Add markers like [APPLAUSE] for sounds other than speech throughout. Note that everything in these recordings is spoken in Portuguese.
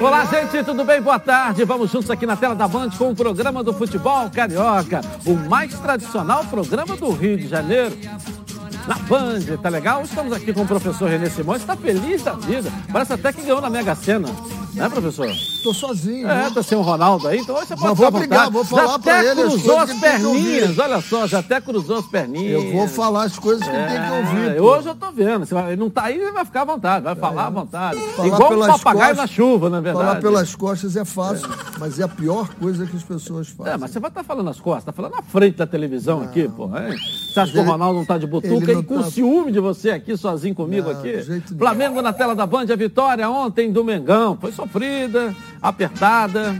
Olá, gente, tudo bem? Boa tarde. Vamos juntos aqui na tela da Band com o programa do futebol carioca, o mais tradicional programa do Rio de Janeiro. Na Band, tá legal? Estamos aqui com o professor Renê Simões, está feliz da vida. Parece até que ganhou na Mega Sena. Né, professor? Tô sozinho. É, né? tá sem o Ronaldo aí, então hoje você pode Mas vou brigar, vou falar já pra até ele as cruzou as que perninhas, ouvir. olha só, já até cruzou as perninhas. Eu vou falar as coisas que ele tem que ouvir. É, pô. hoje eu tô vendo. Se ele não tá aí, ele vai ficar à vontade, vai falar à vontade. Falar Igual um papagaio costas- na chuva, na verdade. Falar pelas costas é fácil, mas é a pior coisa que as pessoas fazem. É, mas você vai estar falando nas costas, tá falando na frente da televisão aqui, pô. Você acha que o Ronaldo não tá de butuca e não com tá- ciúme de você aqui, sozinho comigo Não, aqui? Flamengo na tela da Band, a vitória ontem do Mengão. Foi sofrida, apertada.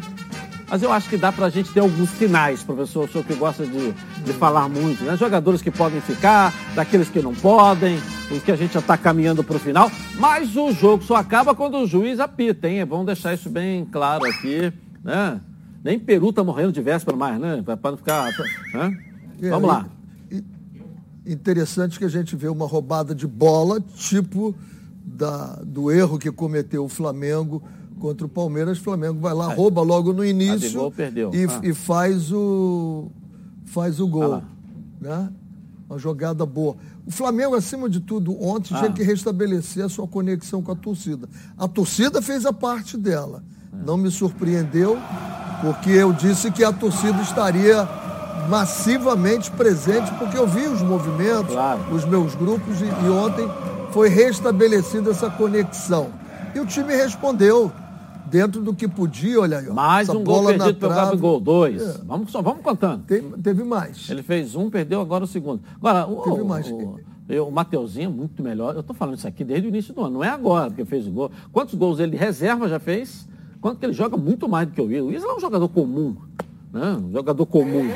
Mas eu acho que dá pra gente ter alguns sinais, professor, o senhor que gosta de, de falar muito, né? Jogadores que podem ficar, daqueles que não podem, os que a gente já tá caminhando pro final. Mas o jogo só acaba quando o juiz apita, hein? Vamos deixar isso bem claro aqui, né? Nem Peru tá morrendo de véspera mais, né? Pra não ficar. né? Vamos lá. e- e- Interessante que a gente vê uma roubada de bola, tipo da- do erro que cometeu o Flamengo contra o Palmeiras. O Flamengo vai lá, rouba logo no início Gabigol perdeu. E, Ah. e faz o faz o Ah gol. lá. né? Uma jogada boa. O Flamengo, acima de tudo, ontem Ah. tinha que restabelecer a sua conexão com a torcida. A torcida fez a parte dela. É. Não me surpreendeu, porque eu disse que a torcida estaria massivamente presente, porque eu vi os movimentos, Claro. os meus grupos, e, e ontem foi restabelecida essa conexão. E o time respondeu dentro do que podia, olha aí. ó, Mais um gol perdido pelo. Gabigol, dois. É. Vamos, só vamos contando. Tem- teve mais. Ele fez um, perdeu agora o segundo. Agora, o, Teve mais. o, eu- o Mateuzinho é muito melhor. Eu estou falando isso aqui desde o início do ano. Não é agora que fez o gol. Quantos gols ele de reserva já fez? Quanto que ele joga muito mais do que o Isla. O Isla é um jogador comum. Né? Um jogador comum.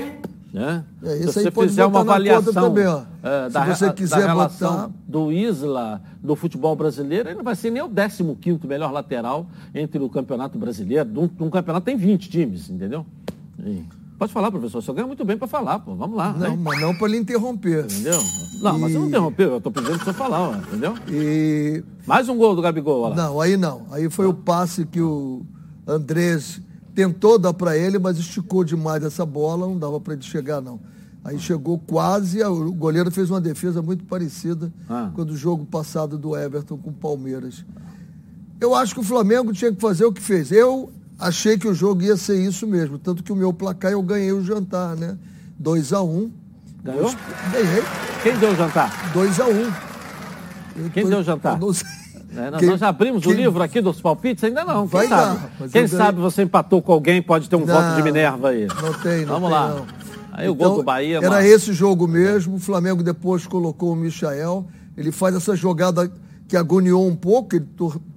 Né? É, Se esse aí você fizer uma avaliação também, é, Se da, você da quiser relação botar- do Isla do futebol brasileiro, ele não vai ser nem o 15º melhor lateral entre o campeonato brasileiro. Num, num campeonato tem 20 times, entendeu? E- Pode falar, professor. Senhor ganha muito bem para falar, pô. Vamos lá. Não, né? mas não para lhe interromper. Entendeu? Não, mas você não E- interrompeu, eu estou pedindo para senhor falar, ó, entendeu? E Mais um gol do Gabigol, olha lá. Não, aí não. Aí foi o passe que o Andrés tentou dar para ele, mas esticou demais essa bola, não dava para ele chegar, não. Aí chegou quase, o goleiro fez uma defesa muito parecida Ah. com a do jogo passado do Everton com o Palmeiras. Eu acho que o Flamengo tinha que fazer o que fez. Eu achei que o jogo ia ser isso mesmo, tanto que o meu placar eu ganhei o jantar, né? 2 a 1 um. Ganhou? Ganhei, Quem deu o jantar? 2 a 1 um. Quem tô- deu o jantar? eu não sei. É, nós, Quem- nós já abrimos o quem- livro aqui dos palpites? Ainda não. Quem Vai sabe? dar, Quem sabe você empatou com alguém, pode ter um Não, voto de Minerva aí. Não tem, não Vamos tem, lá. não. Aí o gol Então, do Bahia. Era esse jogo mesmo. O Flamengo depois colocou o Michael. Ele faz essa jogada que agoniou um pouco, ele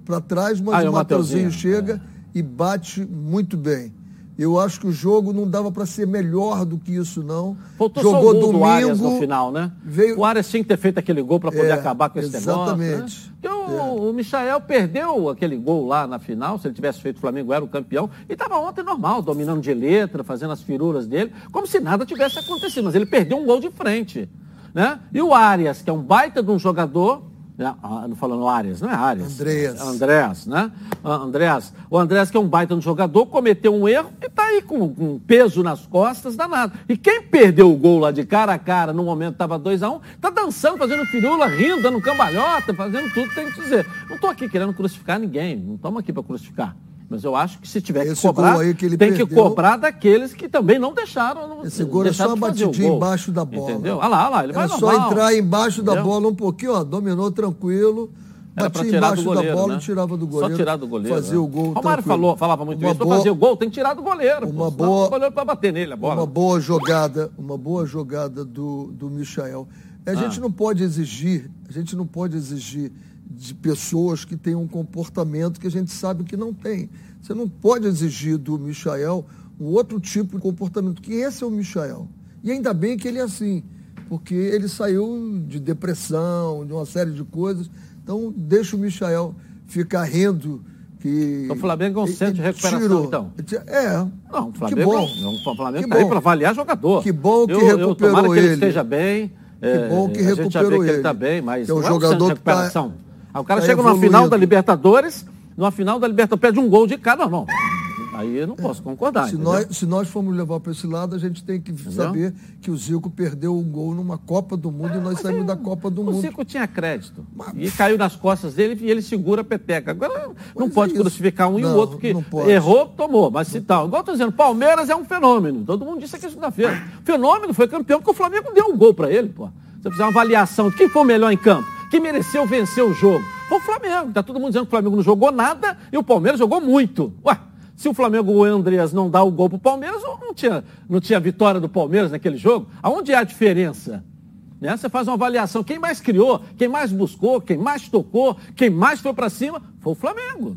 para trás, mas Ah, o o Mateuzinho Mateuzinho, chega e bate muito bem. Eu acho que o jogo não dava para ser melhor do que isso, não. Faltou Jogou só o gol do Arias domingo. no final, né? veio- O Arias tinha que ter feito aquele gol para poder É, acabar com esse exatamente. negócio. Né? Porque o, o Michael perdeu aquele gol lá na final. Se ele tivesse feito, o Flamengo era o campeão. E estava ontem normal, dominando de letra, fazendo as firuras dele, como se nada tivesse acontecido. Mas ele perdeu um gol de frente. Né? E o Arias, que é um baita de um jogador. Né? Ah, não falando Arias, não é Arias. Andreas. É Andrés, né? Ah, Andrés. O Andrés, que é um baita no jogador, cometeu um erro e tá aí com, com peso nas costas, danado. E quem perdeu o gol lá de cara a cara, no momento estava 2x1, tá dançando, fazendo firula, rindo, dando cambalhota, fazendo tudo tem que dizer. Não tô aqui querendo crucificar ninguém, não estamos aqui para crucificar. Mas eu acho que se tiver Esse que cobrar, gol aí que ele tem que perdeu- cobrar daqueles que também não deixaram. Esse gol é deixaram só fazer o batidinha embaixo da bola. Entendeu? Olha lá, olha lá, ele vai Era só normal. entrar embaixo da Entendeu? bola um pouquinho, ó, dominou tranquilo. Era Batia tirar do embaixo goleiro, da bola né? e tirava do goleiro. Só tirar do goleiro. Fazia né? o gol. Romário falou, falava muito Uma isso. Boa- fazer o gol tem que tirar do goleiro. Uma pô, boa- goleiro para bater nele a bola. Uma boa jogada, uma boa jogada do, do Michael. A gente Ah. não pode exigir, a gente não pode exigir de pessoas que tenham um comportamento que a gente sabe que não tem. Você não pode exigir do Michael um outro tipo de comportamento, que esse é o Michael. E ainda bem que ele é assim, porque ele saiu de depressão, de uma série de coisas. Então, deixa o Michael ficar rindo que... Então, o Flamengo é um ele- centro de ele recuperação, tirou. então. É. Não, o que Flamengo, bom. é um- o Flamengo Que tá aí bom. para avaliar jogador. Que bom que eu, eu, recuperou tomara que ele ele. esteja bem. Que bom que a gente já vê recuperou que ele ele. está bem, mas Que é um é um jogador de que tá- recuperação. Aí o cara tá chega numa final da Libertadores numa final da Libertadores, perde um gol de cada, não. Aí eu não posso é. concordar. Se nós, se nós formos levar para esse lado, a gente tem que entendeu? saber que o Zico perdeu um gol numa Copa do Mundo e nós saímos da Copa do o Mundo. O Zico tinha crédito. Mas... E caiu nas costas dele e ele segura a peteca. Agora não pode é crucificar um não, e o outro que errou, tomou. Mas se tal. Igual eu estou dizendo, Palmeiras é um fenômeno. Todo mundo disse aqui segunda-feira. Fenômeno foi campeão porque o Flamengo deu um gol para ele, pô. Você fizer uma avaliação de quem foi o melhor em campo, quem mereceu vencer o jogo. Foi o Flamengo. Está todo mundo dizendo que o Flamengo não jogou nada e o Palmeiras jogou muito. Ué, se o Flamengo, o Andreas, não dá o gol para o Palmeiras, não tinha, não tinha vitória do Palmeiras naquele jogo? Aonde há a diferença? Né? Você faz uma avaliação. Quem mais criou, quem mais buscou, quem mais tocou, quem mais foi para cima, foi o Flamengo.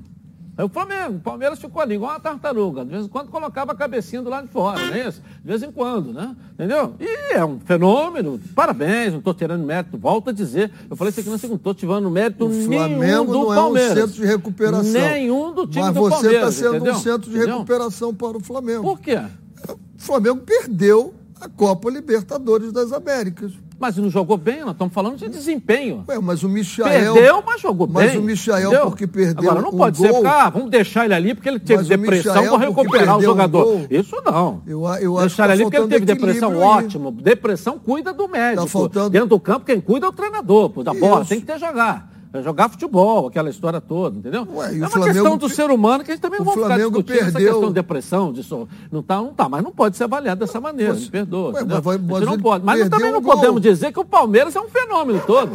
Aí o Flamengo, o Palmeiras ficou ali igual uma tartaruga. De vez em quando colocava a cabecinha do lado de fora, não é isso? De vez em quando, né? Entendeu? E é um fenômeno. Parabéns, não estou tirando mérito. Volto a dizer. Eu falei isso aqui na segunda, não estou tirando mérito o nenhum do não Palmeiras. é um centro de recuperação. Nenhum do time Mas do Palmeiras. Mas você está sendo entendeu? um centro de entendeu? recuperação para o Flamengo. Por quê? O Flamengo perdeu a Copa Libertadores das Américas. Mas não jogou bem, nós estamos falando de desempenho. Ué, mas o Michael. Perdeu, mas jogou mas bem. Mas o Michael, entendeu? porque perdeu. Agora, não um pode gol, ser, ah, vamos deixar ele ali porque ele teve depressão para recuperar o jogador. Um Isso não. Eu, eu deixar ele tá ali porque ele teve depressão, aí. ótimo. Depressão cuida do médico. Tá faltando... Dentro do campo, quem cuida é o treinador, da Isso. bola, tem que ter jogar. É jogar futebol, aquela história toda, entendeu? Ué, é uma Flamengo, questão do ser humano que a gente também não vai ficar discutindo perdeu... essa questão de depressão, disso. Não tá, não tá, mas não pode ser avaliado dessa maneira, me perdoa. Ué, mas, vai, mas não pode. Mas também não podemos dizer que o Palmeiras é um fenômeno todo.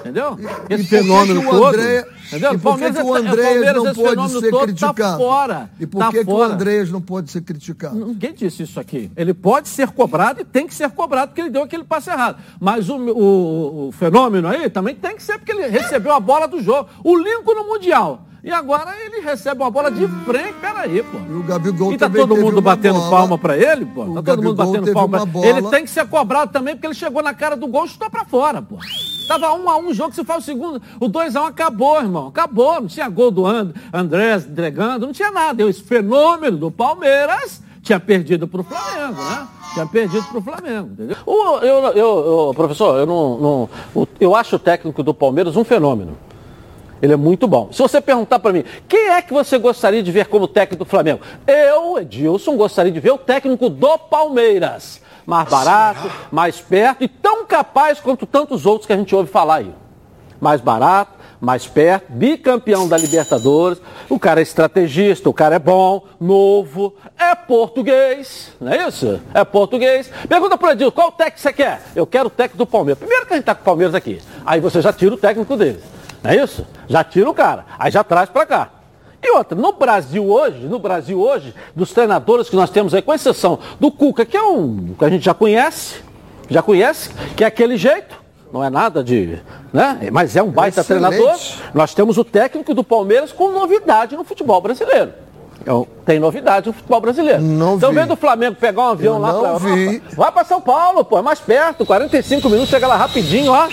Entendeu? E, esse e fenômeno todo. André, entendeu? E por que, que o André não pode ser tá criticado? Tá fora. E por que, tá que o Andrés não pode ser criticado? Ninguém disse isso aqui. Ele pode ser cobrado e tem que ser cobrado porque ele deu aquele passe errado. Mas o, o, o fenômeno aí também tem que ser porque ele recebeu a bola do jogo. O Lincoln no Mundial. E agora ele recebe uma bola de frente, peraí, pô. E o Gabigol E tá todo mundo batendo bola. palma pra ele, pô. O tá todo mundo batendo palma. Ele tem que ser cobrado também, porque ele chegou na cara do gol e chutou pra fora, pô. Tava um a um jogo, se faz o segundo, o 2 a 1 um acabou, irmão. Acabou. Não tinha gol do And, Andrés entregando, não tinha nada. Esse fenômeno do Palmeiras tinha perdido pro Flamengo, né? Tinha perdido para o Flamengo, entendeu? O, eu, eu, eu, professor, eu não, não, eu acho o técnico do Palmeiras um fenômeno. Ele é muito bom. Se você perguntar para mim, quem é que você gostaria de ver como técnico do Flamengo? Eu, Edilson, gostaria de ver o técnico do Palmeiras. Mais barato, mais perto e tão capaz quanto tantos outros que a gente ouve falar aí. Mais barato, mais perto, bicampeão da Libertadores. O cara é estrategista, o cara é bom, novo, é português, não é isso? É português. Pergunta para o Edilson, qual técnico você quer? Eu quero o técnico do Palmeiras. Primeiro que a gente está com o Palmeiras aqui. Aí você já tira o técnico dele. Não é isso? Já tira o cara, aí já traz para cá. E outra, no Brasil hoje, no Brasil hoje, dos treinadores que nós temos aí, com exceção do Cuca, que é um que a gente já conhece, já conhece, que é aquele jeito, não é nada de. Né? Mas é um baita Excelente. treinador. Nós temos o técnico do Palmeiras com novidade no futebol brasileiro. Então, tem novidade no futebol brasileiro. Não então, vi. vendo o Flamengo pegar um avião Eu lá para vi. vai para São Paulo, pô, é mais perto, 45 minutos, chega lá rapidinho, ó,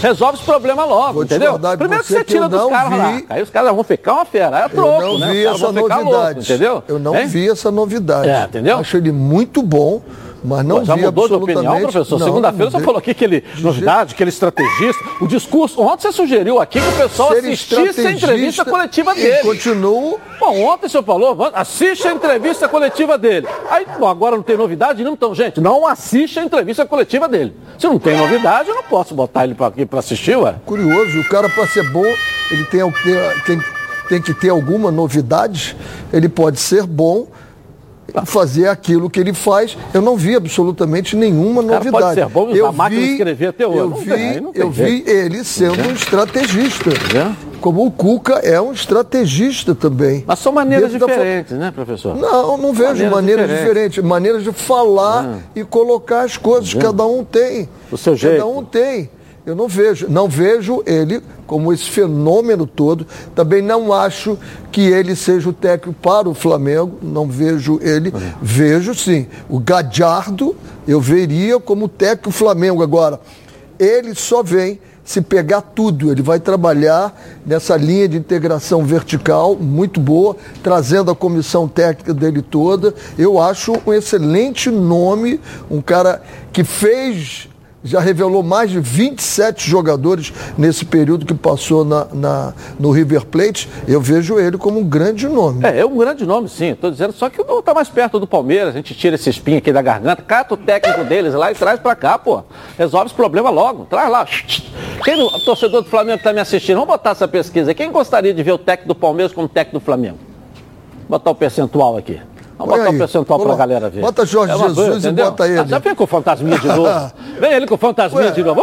resolve os problemas logo, Vou entendeu? Primeiro que você tira dos caras lá. Aí os caras vão ficar uma fera, é troco, Eu não né? vi essa novidade. Louco, entendeu? Eu não hein? vi essa novidade. É, entendeu? Acho ele muito bom. Mas não Pô, já mudou de opinião, professor? Segunda-feira você falou aqui que ele, novidade, que ele estrategista. O discurso, ontem você sugeriu aqui que o pessoal Ser assistisse a entrevista coletiva dele. Continuo. Bom, ontem o senhor falou, assiste a entrevista coletiva dele. Aí, bom, agora não tem novidade, não então, gente, não assiste a entrevista coletiva dele. Se não tem novidade, eu não posso botar ele pra, aqui para assistir, ué. Curioso, o cara para ser bom, ele tem, tem, tem que ter alguma novidade, ele pode ser bom fazer aquilo que ele faz. Eu não vi absolutamente nenhuma novidade. Pode ser bom eu vi, de escrever até hoje. Eu vi, tem, eu vi ele sendo um estrategista. Como o Cuca é um estrategista também. Mas são maneiras diferentes, da... né, professor? Não, não vejo maneiras, maneiras diferentes. diferentes. Maneiras de falar ah. e colocar as coisas. Cada um tem. O seu jeito. Cada um tem. Eu não vejo, não vejo ele como esse fenômeno todo. Também não acho que ele seja o técnico para o Flamengo. Não vejo ele. É. Vejo sim. O Gadiardo eu veria como técnico Flamengo agora. Ele só vem se pegar tudo. Ele vai trabalhar nessa linha de integração vertical muito boa, trazendo a comissão técnica dele toda. Eu acho um excelente nome, um cara que fez já revelou mais de 27 jogadores nesse período que passou na, na, no River Plate. Eu vejo ele como um grande nome. É, é um grande nome, sim. Estou dizendo, só que está mais perto do Palmeiras. A gente tira esse espinho aqui da garganta, cata o técnico deles lá e traz para cá, pô. Resolve esse problema logo. Traz lá. Quem, o torcedor do Flamengo está me assistindo, vamos botar essa pesquisa. Quem gostaria de ver o técnico do Palmeiras como técnico do Flamengo? Vou botar o percentual aqui. Vamos botar o um percentual para a galera ver. Bota Jorge é Jesus boa, e bota ele. Ah, já vem com o fantasminha de novo. [LAUGHS] vem ele com o fantasminha de novo.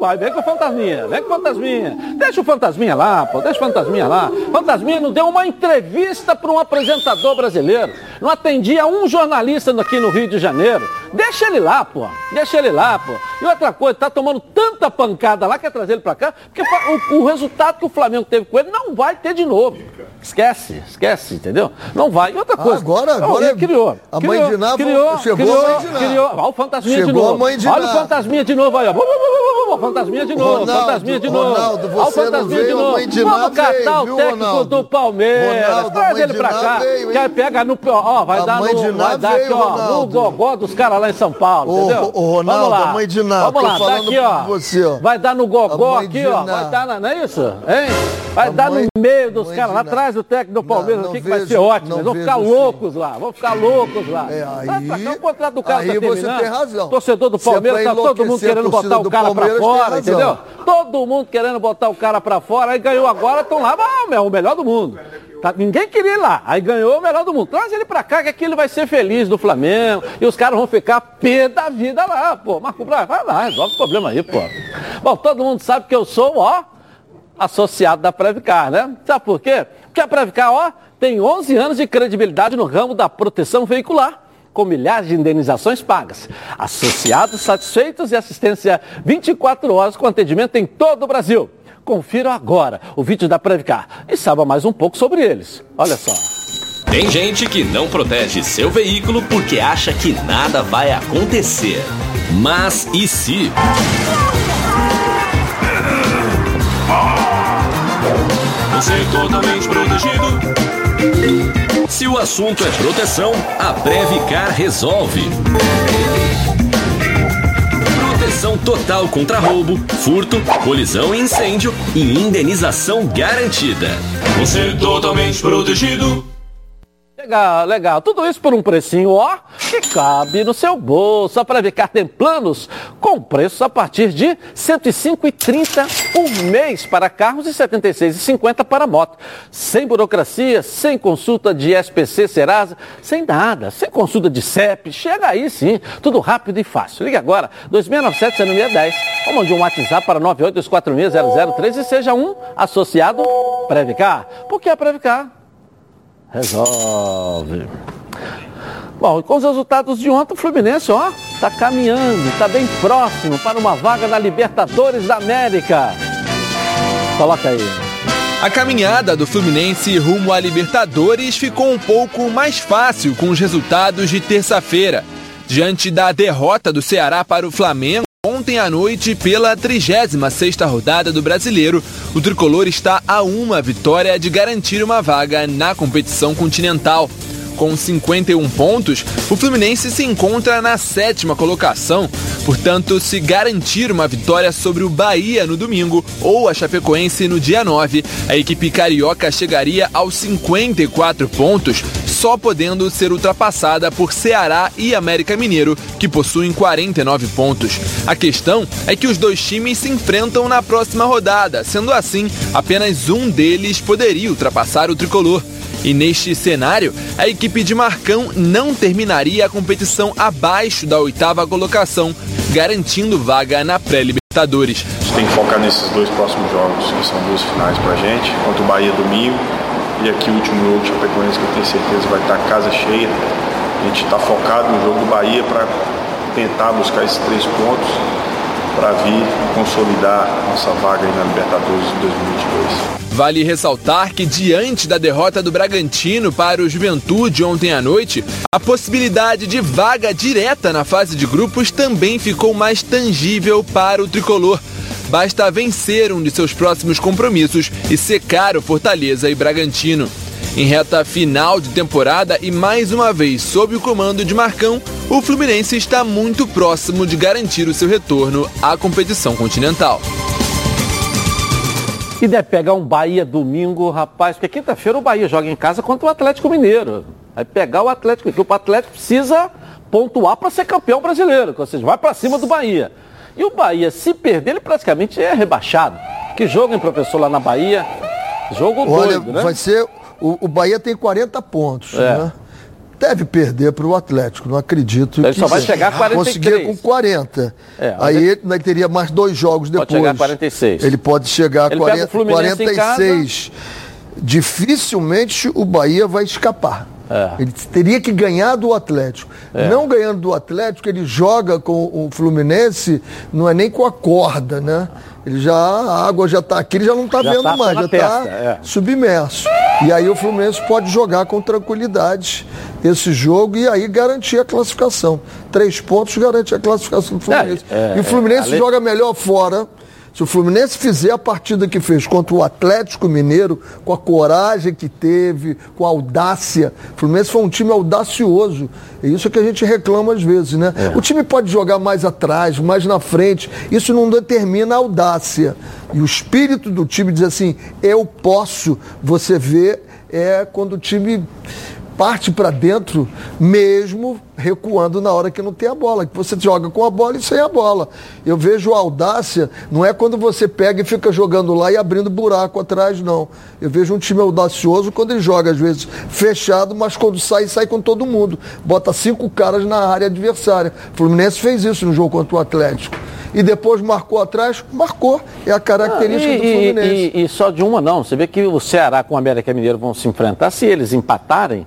Vai, vem com o fantasminha, vem com o fantasminha. Deixa o fantasminha lá, pô, deixa o fantasminha lá. Fantasminha não deu uma entrevista para um apresentador brasileiro. Não atendia um jornalista aqui no Rio de Janeiro. Deixa ele lá, pô. Deixa ele lá, pô. E outra coisa, tá tomando tanta pancada lá, quer trazer ele para cá, porque o, o resultado que o Flamengo teve com ele não vai ter de novo. Esquece, esquece, entendeu? Não vai. E outra coisa. Ah, agora, agora. Ele criou. A mãe de Ná criou, chegou criou, a mãe de Ná. Criou. Olha o fantasminha chegou de novo. Olha o fantasminha de novo aí, ó. Fantasminha de novo, Ronaldo, fantasminha de novo. Ronaldo, você Olha o fantasminha de novo. Vamos catar veio, o técnico Ronaldo? do Palmeiras. Ronaldo, Traz ele pra cá. Veio, que pega no. Ó, vai a dar no. Vai dar aqui, ó, no gogó dos caras lá em São Paulo, entendeu? Ô, Ronaldo, a mãe de Ná. Vamos lá, tá aqui, ó. Vai dar no gogó aqui, ó. Vai dar, não é isso? Hein? Vai dar no meio dos caras lá atrás do técnico do Palmeiras. Aqui que vai ser ótimo. Eles vão ficar loucos lá, vão ficar loucos lá. É, aí, o contrato do cara aí tá você tem razão. Torcedor do é Palmeiras, tá todo mundo querendo botar o cara pra fora, entendeu? Todo mundo querendo botar o cara pra fora, aí ganhou agora, estão lá, ah, é o melhor do mundo. Tá, ninguém queria ir lá, aí ganhou o melhor do mundo. Traz ele pra cá que aqui ele vai ser feliz do Flamengo e os caras vão ficar pé da vida lá, pô. Marco Braz, vai lá, resolve o problema aí, pô. Bom, todo mundo sabe que eu sou, ó, associado da Previcar, né? Sabe por quê? Porque a Previcar, ó, tem 11 anos de credibilidade no ramo da proteção veicular, com milhares de indenizações pagas. Associados satisfeitos e assistência 24 horas com atendimento em todo o Brasil. Confira agora o vídeo da Previcar e saiba mais um pouco sobre eles. Olha só. Tem gente que não protege seu veículo porque acha que nada vai acontecer. Mas e se? Você é totalmente protegido. Se o assunto é proteção, a Previcar resolve. Proteção total contra roubo, furto, colisão e incêndio e indenização garantida. Você totalmente protegido. Legal, legal. Tudo isso por um precinho, ó, que cabe no seu bolso. A Previcar tem planos com preços a partir de R$ 105,30 por mês para carros e R$ 76,50 para moto. Sem burocracia, sem consulta de SPC Serasa, sem nada, sem consulta de CEP. Chega aí sim, tudo rápido e fácil. Ligue agora, 2697-0610 ou mande um WhatsApp para 982460013 e seja um associado Previcar. Porque a Previcar resolve. Bom, com os resultados de ontem, o Fluminense, ó, tá caminhando, tá bem próximo para uma vaga na Libertadores da América. Coloca aí. A caminhada do Fluminense rumo à Libertadores ficou um pouco mais fácil com os resultados de terça-feira. Diante da derrota do Ceará para o Flamengo, Ontem à noite, pela 36ª rodada do Brasileiro, o tricolor está a uma vitória de garantir uma vaga na competição continental. Com 51 pontos, o Fluminense se encontra na sétima colocação. Portanto, se garantir uma vitória sobre o Bahia no domingo ou a Chapecoense no dia 9, a equipe carioca chegaria aos 54 pontos, só podendo ser ultrapassada por Ceará e América Mineiro, que possuem 49 pontos. A questão é que os dois times se enfrentam na próxima rodada, sendo assim, apenas um deles poderia ultrapassar o tricolor. E neste cenário, a equipe de Marcão não terminaria a competição abaixo da oitava colocação, garantindo vaga na pré-Libertadores. A gente tem que focar nesses dois próximos jogos, que são duas finais pra gente, contra o Bahia domingo e aqui o último jogo de Chapecoense que eu tenho certeza vai estar casa cheia. A gente está focado no jogo do Bahia para tentar buscar esses três pontos para vir consolidar nossa vaga na Libertadores de 2022. Vale ressaltar que, diante da derrota do Bragantino para o Juventude ontem à noite, a possibilidade de vaga direta na fase de grupos também ficou mais tangível para o tricolor. Basta vencer um de seus próximos compromissos e secar o Fortaleza e Bragantino. Em reta final de temporada e mais uma vez sob o comando de Marcão, o Fluminense está muito próximo de garantir o seu retorno à competição continental. E deve pegar um Bahia domingo, rapaz, porque quinta-feira o Bahia joga em casa contra o Atlético Mineiro. Vai pegar o Atlético, porque o Atlético precisa pontuar para ser campeão brasileiro, ou seja, vai para cima do Bahia. E o Bahia, se perder, ele praticamente é rebaixado. Que jogo, hein, professor, lá na Bahia? Jogo Olha, doido, né? vai ser. O, o Bahia tem 40 pontos, É. né? Deve perder para o Atlético, não acredito. Ele que só vai chegar a 43. Conseguir com 40. É, Aí ele teria mais dois jogos Pode depois. chegar a 46. Ele pode chegar a Ele pega 40, o Fluminense em 46. Dificilmente o Bahia vai escapar. É. Ele teria que ganhar do Atlético. Não ganhando do Atlético, ele joga com o Fluminense, não é nem com a corda, né? Ele já, a água já está aqui, ele já não está vendo tá mais, já testa, está é. submerso. E aí o Fluminense pode jogar com tranquilidade esse jogo e aí garantir a classificação. Três pontos garante a classificação do Fluminense. É, é, e o Fluminense é, ale- joga melhor fora. Se o Fluminense fizer a partida que fez contra o Atlético Mineiro, com a coragem que teve, com a audácia. O Fluminense foi um time audacioso. É isso que a gente reclama às vezes, né? É. O time pode jogar mais atrás, mais na frente. Isso não determina a audácia. E o espírito do time diz assim: eu posso. Você vê é quando o time parte para dentro, mesmo recuando na hora que não tem a bola, que você joga com a bola e sem a bola. Eu vejo a audácia, não é quando você pega e fica jogando lá e abrindo buraco atrás, não. Eu vejo um time audacioso quando ele joga, às vezes, fechado, mas quando sai, sai com todo mundo. Bota cinco caras na área adversária. O Fluminense fez isso no jogo contra o Atlético. E depois marcou atrás, marcou. É a característica Ah, do e, Fluminense. e- e- e só de uma não. Você vê que o Ceará com o América Mineiro vão se enfrentar. Se eles empatarem,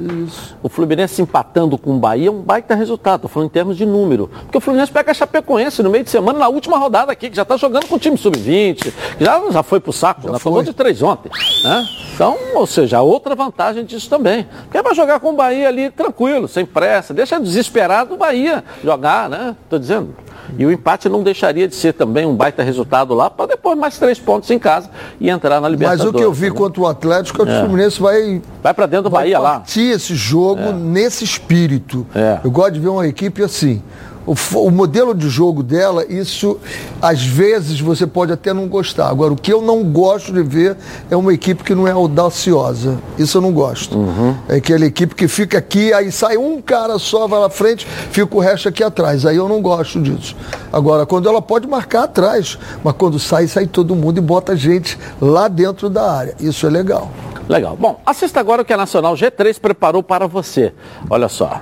o Fluminense empatando com o Bahia é um baita resultado. Estou falando em termos de número. Porque o Fluminense pega a Chapecoense no meio de semana, na última rodada aqui, que já está jogando com o time sub-20, que já, já foi pro saco, já, tomou de três ontem. Né? Então, ou seja, outra vantagem disso também. Porque é para jogar com o Bahia ali tranquilo, sem pressa. Deixa desesperado o Bahia jogar, né? Estou dizendo. E o empate não deixaria de ser também um baita resultado lá, para depois mais três pontos em casa e entrar na Mas Libertadores. o que eu vi né? contra o Atlético é que o Fluminense vai Vai para dentro do vai Bahia lá. partir esse jogo nesse espírito. É. Eu gosto de ver uma equipe assim. O, o modelo de jogo dela, isso às vezes você pode até não gostar. Agora, o que eu não gosto de ver é uma equipe que não é audaciosa. Isso eu não gosto. Uhum. É aquela equipe que fica aqui, aí sai um cara só, vai lá frente, fica o resto aqui atrás. Aí eu não gosto disso. Agora, quando ela pode marcar atrás, mas quando sai, sai todo mundo e bota gente lá dentro da área. Isso é legal. Legal. Bom, assista agora o que a Nacional G3 preparou para você. Olha só.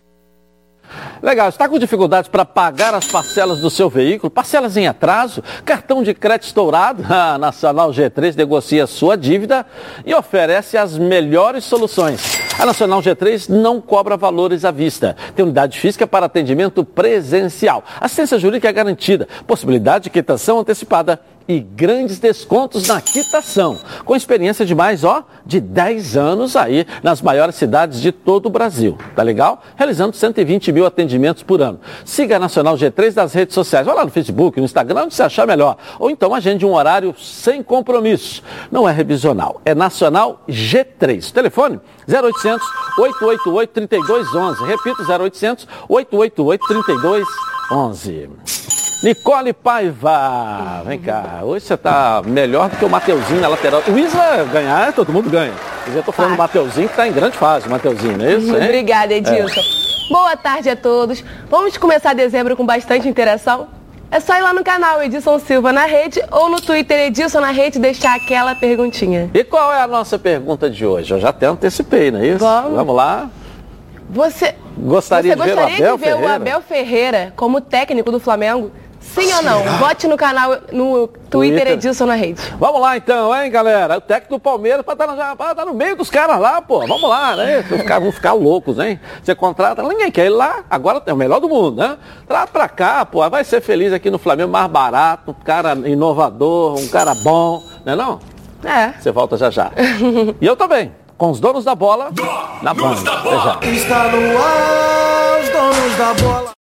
Legal, está com dificuldades para pagar as parcelas do seu veículo? Parcelas em atraso? Cartão de crédito estourado? A [LAUGHS] Nacional G3 negocia sua dívida e oferece as melhores soluções. A Nacional G3 não cobra valores à vista. Tem unidade física para atendimento presencial. Assistência jurídica é garantida. Possibilidade de quitação antecipada e grandes descontos na quitação. Com experiência de mais, ó, de 10 anos aí nas maiores cidades de todo o Brasil. Tá legal? Realizando 120 mil atendimentos por ano. Siga a Nacional G3 nas redes sociais. Vai lá no Facebook, no Instagram, onde você achar melhor. Ou então agende um horário sem compromisso. Não é revisional, é Nacional G3. Telefone 0800 888 3211. Repito, 0800 888 3211. Nicole Paiva, vem cá. Hoje você tá melhor do que o Mateuzinho na lateral. O Isa ganhar, todo mundo ganha. Mas eu tô falando do Mateuzinho que tá em grande fase, Mateuzinho, não é isso? hein? Obrigada, Edilson. Boa tarde a todos. Vamos começar dezembro com bastante interação? É só ir lá no canal Edilson Silva na rede ou no Twitter Edilson na rede deixar aquela perguntinha. E qual é a nossa pergunta de hoje? Eu já até antecipei, não é isso? Vamos. lá. Você Gostaria você de ver o gostaria Abel de ver o Abel Ferreira como técnico do Flamengo? Sim ou não? Vote no canal, no Twitter, Twitter. Edilson na rede. Vamos lá então, hein, galera? O técnico do Palmeiras para estar, tá, tá no meio dos caras lá, pô. Vamos lá, né? Os caras vão ficar loucos, hein? Você contrata, ninguém quer ir lá, agora é o melhor do mundo, né? Traz pra cá, pô, vai ser feliz aqui no Flamengo, mais barato, um cara inovador, um cara bom, né não? É. Você volta já já. e eu também, com os donos da bola na banda. Até já. Está no ar, os donos da bola.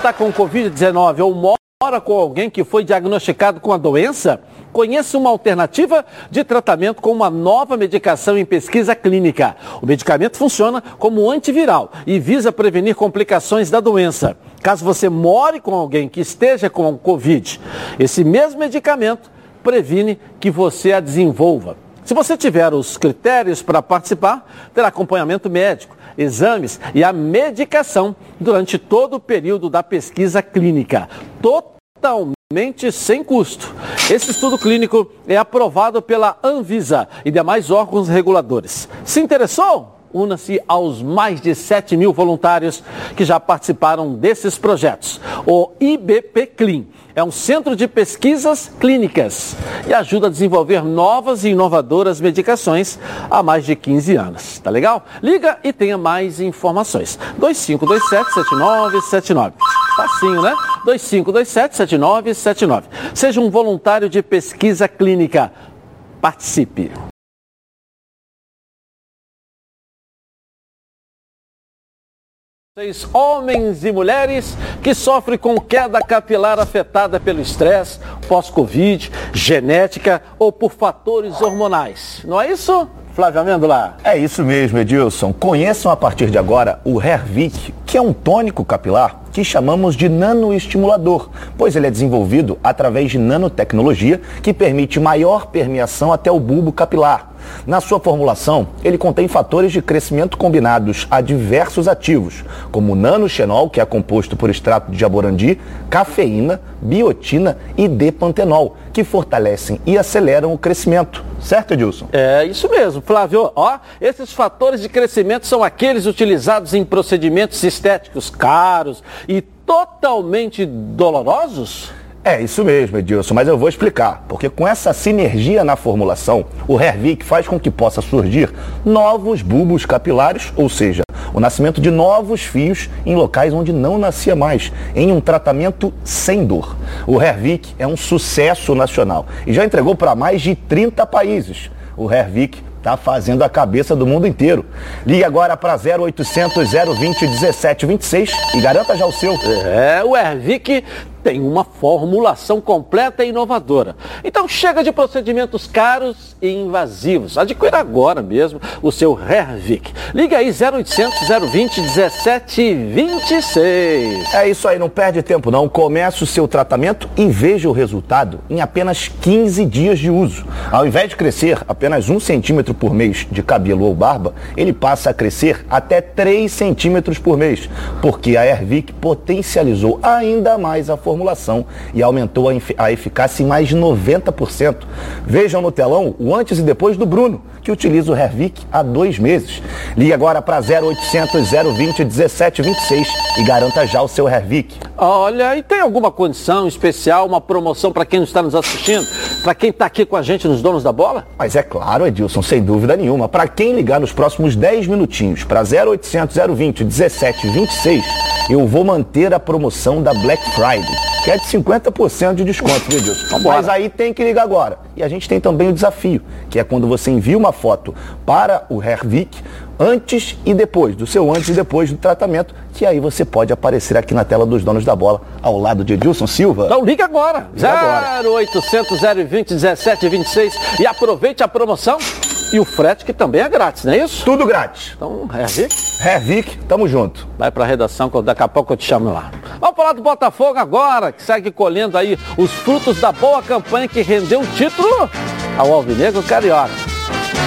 Está com Covid-19 ou mora com alguém que foi diagnosticado com a doença? Conheça uma alternativa de tratamento com uma nova medicação em pesquisa clínica. O medicamento funciona como antiviral e visa prevenir complicações da doença. Caso você more com alguém que esteja com Covid, esse mesmo medicamento previne que você a desenvolva. Se você tiver os critérios para participar, terá acompanhamento médico, exames e a medicação durante todo o período da pesquisa clínica. Totalmente sem custo. Esse estudo clínico é aprovado pela Anvisa e demais órgãos reguladores. Se interessou? Una-se aos mais de 7 mil voluntários que já participaram desses projetos. O IBP Clean é um centro de pesquisas clínicas e ajuda a desenvolver novas e inovadoras medicações há mais de 15 anos. Tá legal? Liga e tenha mais informações. 2527-7979. Facinho, né? 2527-7979. Seja um voluntário de pesquisa clínica. Participe. Vocês, homens e mulheres que sofrem com queda capilar afetada pelo estresse, pós-Covid, genética ou por fatores hormonais. Não é isso, Flávio Amêndola? É isso mesmo, Edilson. Conheçam a partir de agora o Hervik, que é um tônico capilar que chamamos de nanoestimulador, pois ele é desenvolvido através de nanotecnologia que permite maior permeação até o bulbo capilar. Na sua formulação, ele contém fatores de crescimento combinados a diversos ativos, como nanoxenol, que é composto por extrato de jaborandi, cafeína, biotina e D-pantenol, que fortalecem e aceleram o crescimento. Certo, Edilson? É isso mesmo, Flávio. Ó, esses fatores de crescimento são aqueles utilizados em procedimentos estéticos caros e totalmente dolorosos? É isso mesmo, Edilson, mas eu vou explicar. Porque com essa sinergia na formulação, o Hervik faz com que possa surgir novos bulbos capilares, ou seja, o nascimento de novos fios em locais onde não nascia mais, em um tratamento sem dor. O Hervik é um sucesso nacional e já entregou para mais de 30 países. O Hervik está fazendo a cabeça do mundo inteiro. Ligue agora para 0800 020 1726 e garanta já o seu. É, o Hervik tem uma formulação completa e inovadora. Então chega de procedimentos caros e invasivos. Adquira agora mesmo o seu Hervik. Liga aí 0800 020 1726. É isso aí, não perde tempo não. Comece o seu tratamento e veja o resultado em apenas 15 dias de uso. Ao invés de crescer apenas um centímetro por mês de cabelo ou barba, ele passa a crescer até 3 centímetros por mês, porque a Hervik potencializou ainda mais a formulação e aumentou a, eficácia em mais de 90%. Vejam no telão o antes e depois do Bruno, que utiliza o Hervik há dois meses. Ligue agora para 0800 020 1726 e garanta já o seu Hervik. Olha, e tem alguma condição especial, uma promoção para quem está nos assistindo? para quem está aqui com a gente nos Donos da Bola? Mas é claro, Edilson, sem dúvida nenhuma. Para quem ligar nos próximos 10 minutinhos para 0800 020 1726, eu vou manter a promoção da Black Friday, que é de 50% de desconto, viu, Edilson? Mas aí tem que ligar agora. E a gente tem também o desafio, que é quando você envia uma foto para o Hervik, antes e depois, do seu antes e depois do tratamento, que aí você pode aparecer aqui na tela dos donos da bola, ao lado de Edilson Silva. Então liga agora, Liga agora. 0800 020 1726 e aproveite a promoção e o frete que também é grátis, não é isso? Tudo grátis. Então, Hervik, Hervik, tamo junto. vai para a redação, que daqui a pouco eu te chamo lá. Vamos falar do Botafogo agora, que segue colhendo aí os frutos da boa campanha que rendeu o título ao Alvinegro Carioca.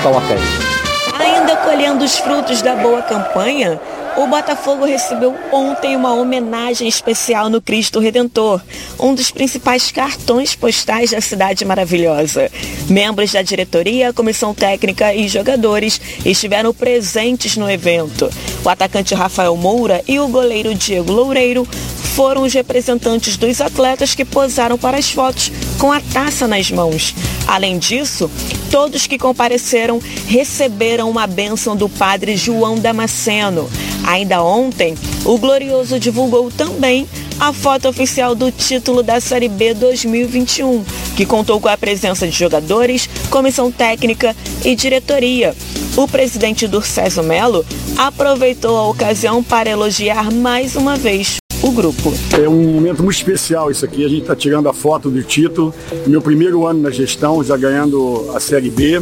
Coloca aí. Ainda colhendo os frutos da boa campanha, o Botafogo recebeu ontem uma homenagem especial no Cristo Redentor, um dos principais cartões postais da cidade maravilhosa. Membros da diretoria, comissão técnica e jogadores estiveram presentes no evento. O atacante Rafael Moura e o goleiro Diego Loureiro foram os representantes dos atletas que posaram para as fotos com a taça nas mãos. Além disso, todos que compareceram receberam uma bênção do padre João Damasceno. Ainda ontem, o Glorioso divulgou também a foto oficial do título da Série B 2021, que contou com a presença de jogadores, comissão técnica e diretoria. O presidente Durcésio Melo aproveitou a ocasião para elogiar mais uma vez o grupo. É um momento muito especial isso aqui. A gente está tirando a foto do título. Meu primeiro ano na gestão, já ganhando a Série B.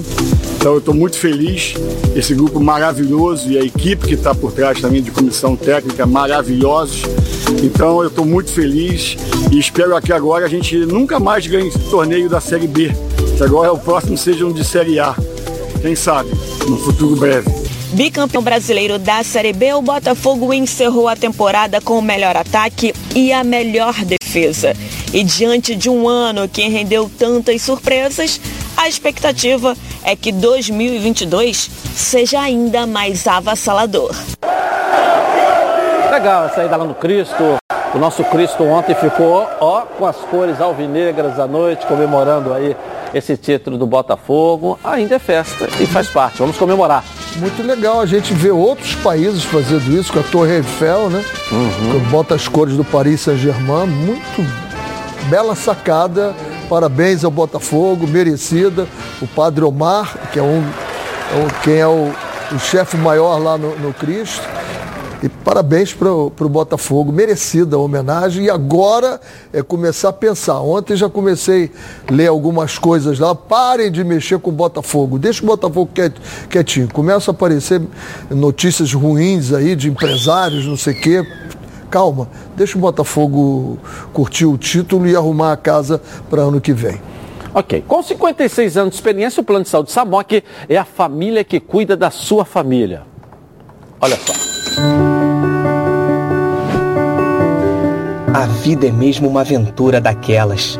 Então eu estou muito feliz. Esse grupo maravilhoso e a equipe que está por trás também de comissão técnica maravilhosos. Então eu estou muito feliz e espero que agora a gente nunca mais ganhe esse torneio da Série B. Que agora o próximo seja um de Série A. Quem sabe, no futuro breve. Bicampeão brasileiro da Série B, o Botafogo encerrou a temporada com o melhor ataque e a melhor defesa. E diante de um ano que rendeu tantas surpresas, a expectativa é que 2022 seja ainda mais avassalador. Legal essa ida lá no Cristo. O nosso Cristo ontem ficou, ó, com as cores alvinegras à noite, comemorando aí esse título do Botafogo. Ainda é festa e faz parte. Vamos comemorar. Muito legal a gente ver outros países fazendo isso, com a Torre Eiffel, né? Que bota as cores do Paris Saint-Germain. Muito bela sacada. Parabéns ao Botafogo, merecida. O Padre Omar, que é um, é um- quem é o, o chefe maior lá no, no Cristo. E parabéns para o Botafogo, merecida a homenagem. E agora é começar a pensar. Ontem já comecei a ler algumas coisas lá. Parem de mexer com o Botafogo. Deixa o Botafogo quiet- quietinho. Começam a aparecer notícias ruins aí de empresários, não sei o quê. Calma, deixa o Botafogo curtir o título e arrumar a casa para ano que vem. Ok. Com 56 anos de experiência, o Plano de Saúde Samok é a família que cuida da sua família. Olha só. A vida é mesmo uma aventura daquelas.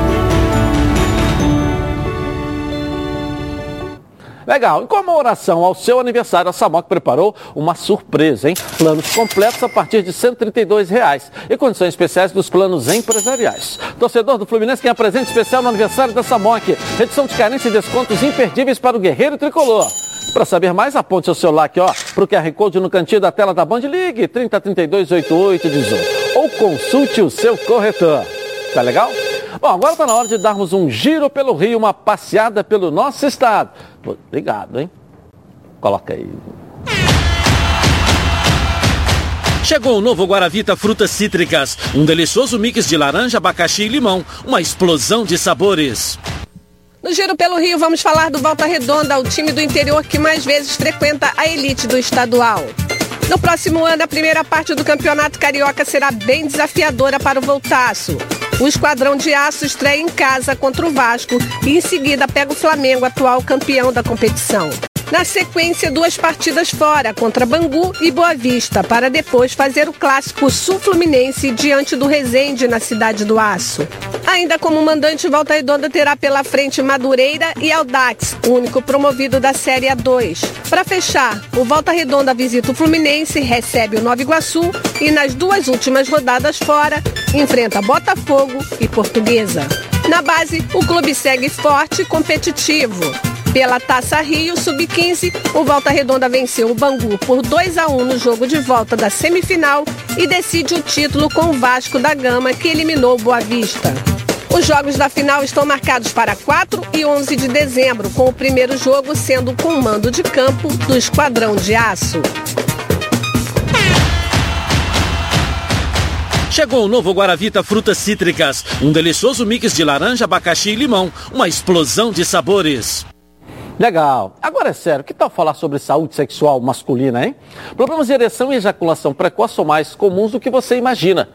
Legal. Em comemoração ao seu aniversário, a Samok preparou uma surpresa, hein? Planos completos a partir de 132 reais e condições especiais dos planos empresariais. Torcedor do Fluminense tem a presente especial no aniversário da Samok. Redução de carência e descontos imperdíveis para o Guerreiro Tricolor. Para saber mais, aponte seu celular aqui, ó, para o QR Code no cantinho da tela da Band Ligue, 3032 8818. Ou consulte o seu corretor. Tá legal? Bom, agora está na hora de darmos um giro pelo Rio, uma passeada pelo nosso estado. Obrigado, hein? Coloca aí. Chegou o novo Guaravita Frutas Cítricas, um delicioso mix de laranja, abacaxi e limão, uma explosão de sabores. No Giro pelo Rio, vamos falar do Volta Redonda, o time do interior que mais vezes frequenta a elite do estadual. No próximo ano, a primeira parte do Campeonato Carioca será bem desafiadora para o Voltaço. O Esquadrão de Aço estreia em casa contra o Vasco e em seguida pega o Flamengo, atual campeão da competição. Na sequência, duas partidas fora, contra Bangu e Boa Vista, para depois fazer o clássico sul-fluminense diante do Resende na Cidade do Aço. Ainda como mandante, Volta Redonda terá pela frente Madureira e Aldax, único promovido da Série A2. Para fechar, o Volta Redonda visita o Fluminense, recebe o Nova Iguaçu e nas duas últimas rodadas fora, enfrenta Botafogo e Portuguesa. Na base, o clube segue forte e competitivo. Pela Taça Rio Sub-15, o Volta Redonda venceu o Bangu por 2 a 1 no jogo de volta da semifinal e decide o título com o Vasco da Gama, que eliminou o Boa Vista. Os jogos da final estão marcados para 4 e 11 de dezembro, com o primeiro jogo sendo com o mando de campo do Esquadrão de Aço. Chegou o novo Guaravita Frutas Cítricas, um delicioso mix de laranja, abacaxi e limão, uma explosão de sabores. Legal. Agora é sério, que tal falar sobre saúde sexual masculina, hein? Problemas de ereção e ejaculação precoce são mais comuns do que você imagina.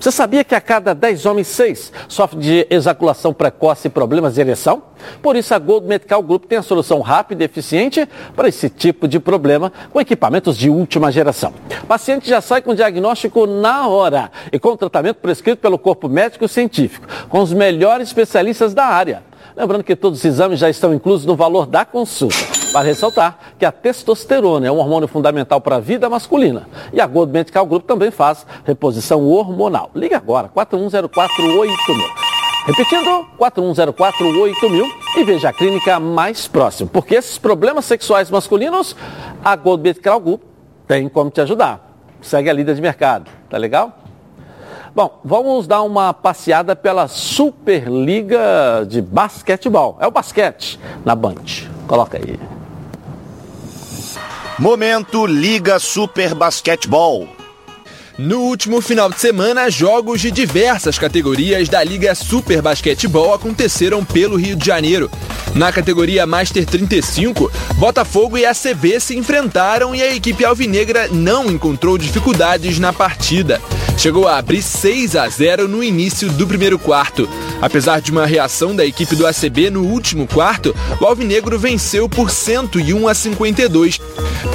Você sabia que a cada 10 homens, 6 sofrem de ejaculação precoce e problemas de ereção? Por isso, a Gold Medical Group tem a solução rápida e eficiente para esse tipo de problema com equipamentos de última geração. O paciente já sai com diagnóstico na hora e com tratamento prescrito pelo corpo médico científico, com os melhores especialistas da área. Lembrando que todos os exames já estão inclusos no valor da consulta. Para ressaltar que a testosterona é um hormônio fundamental para a vida masculina. E a Gold Medical Group também faz reposição hormonal. Ligue agora, 41048000. Repetindo, 41048000 e veja a clínica mais próxima. Porque esses problemas sexuais masculinos, a Gold Medical Group tem como te ajudar. Segue a líder de mercado, tá legal? Bom, vamos dar uma passeada pela Superliga de Basquetebol. É o basquete na Band. Coloca aí. Momento Liga Super Basquetebol. No último final de semana, jogos de diversas categorias da Liga Super Basquetebol aconteceram pelo Rio de Janeiro. Na categoria Master 35, Botafogo e ACB se enfrentaram e a equipe alvinegra não encontrou dificuldades na partida. Chegou a abrir 6 a 0 no início do primeiro quarto. Apesar de uma reação da equipe do ACB no último quarto, o Alvinegro venceu por 101 a 52.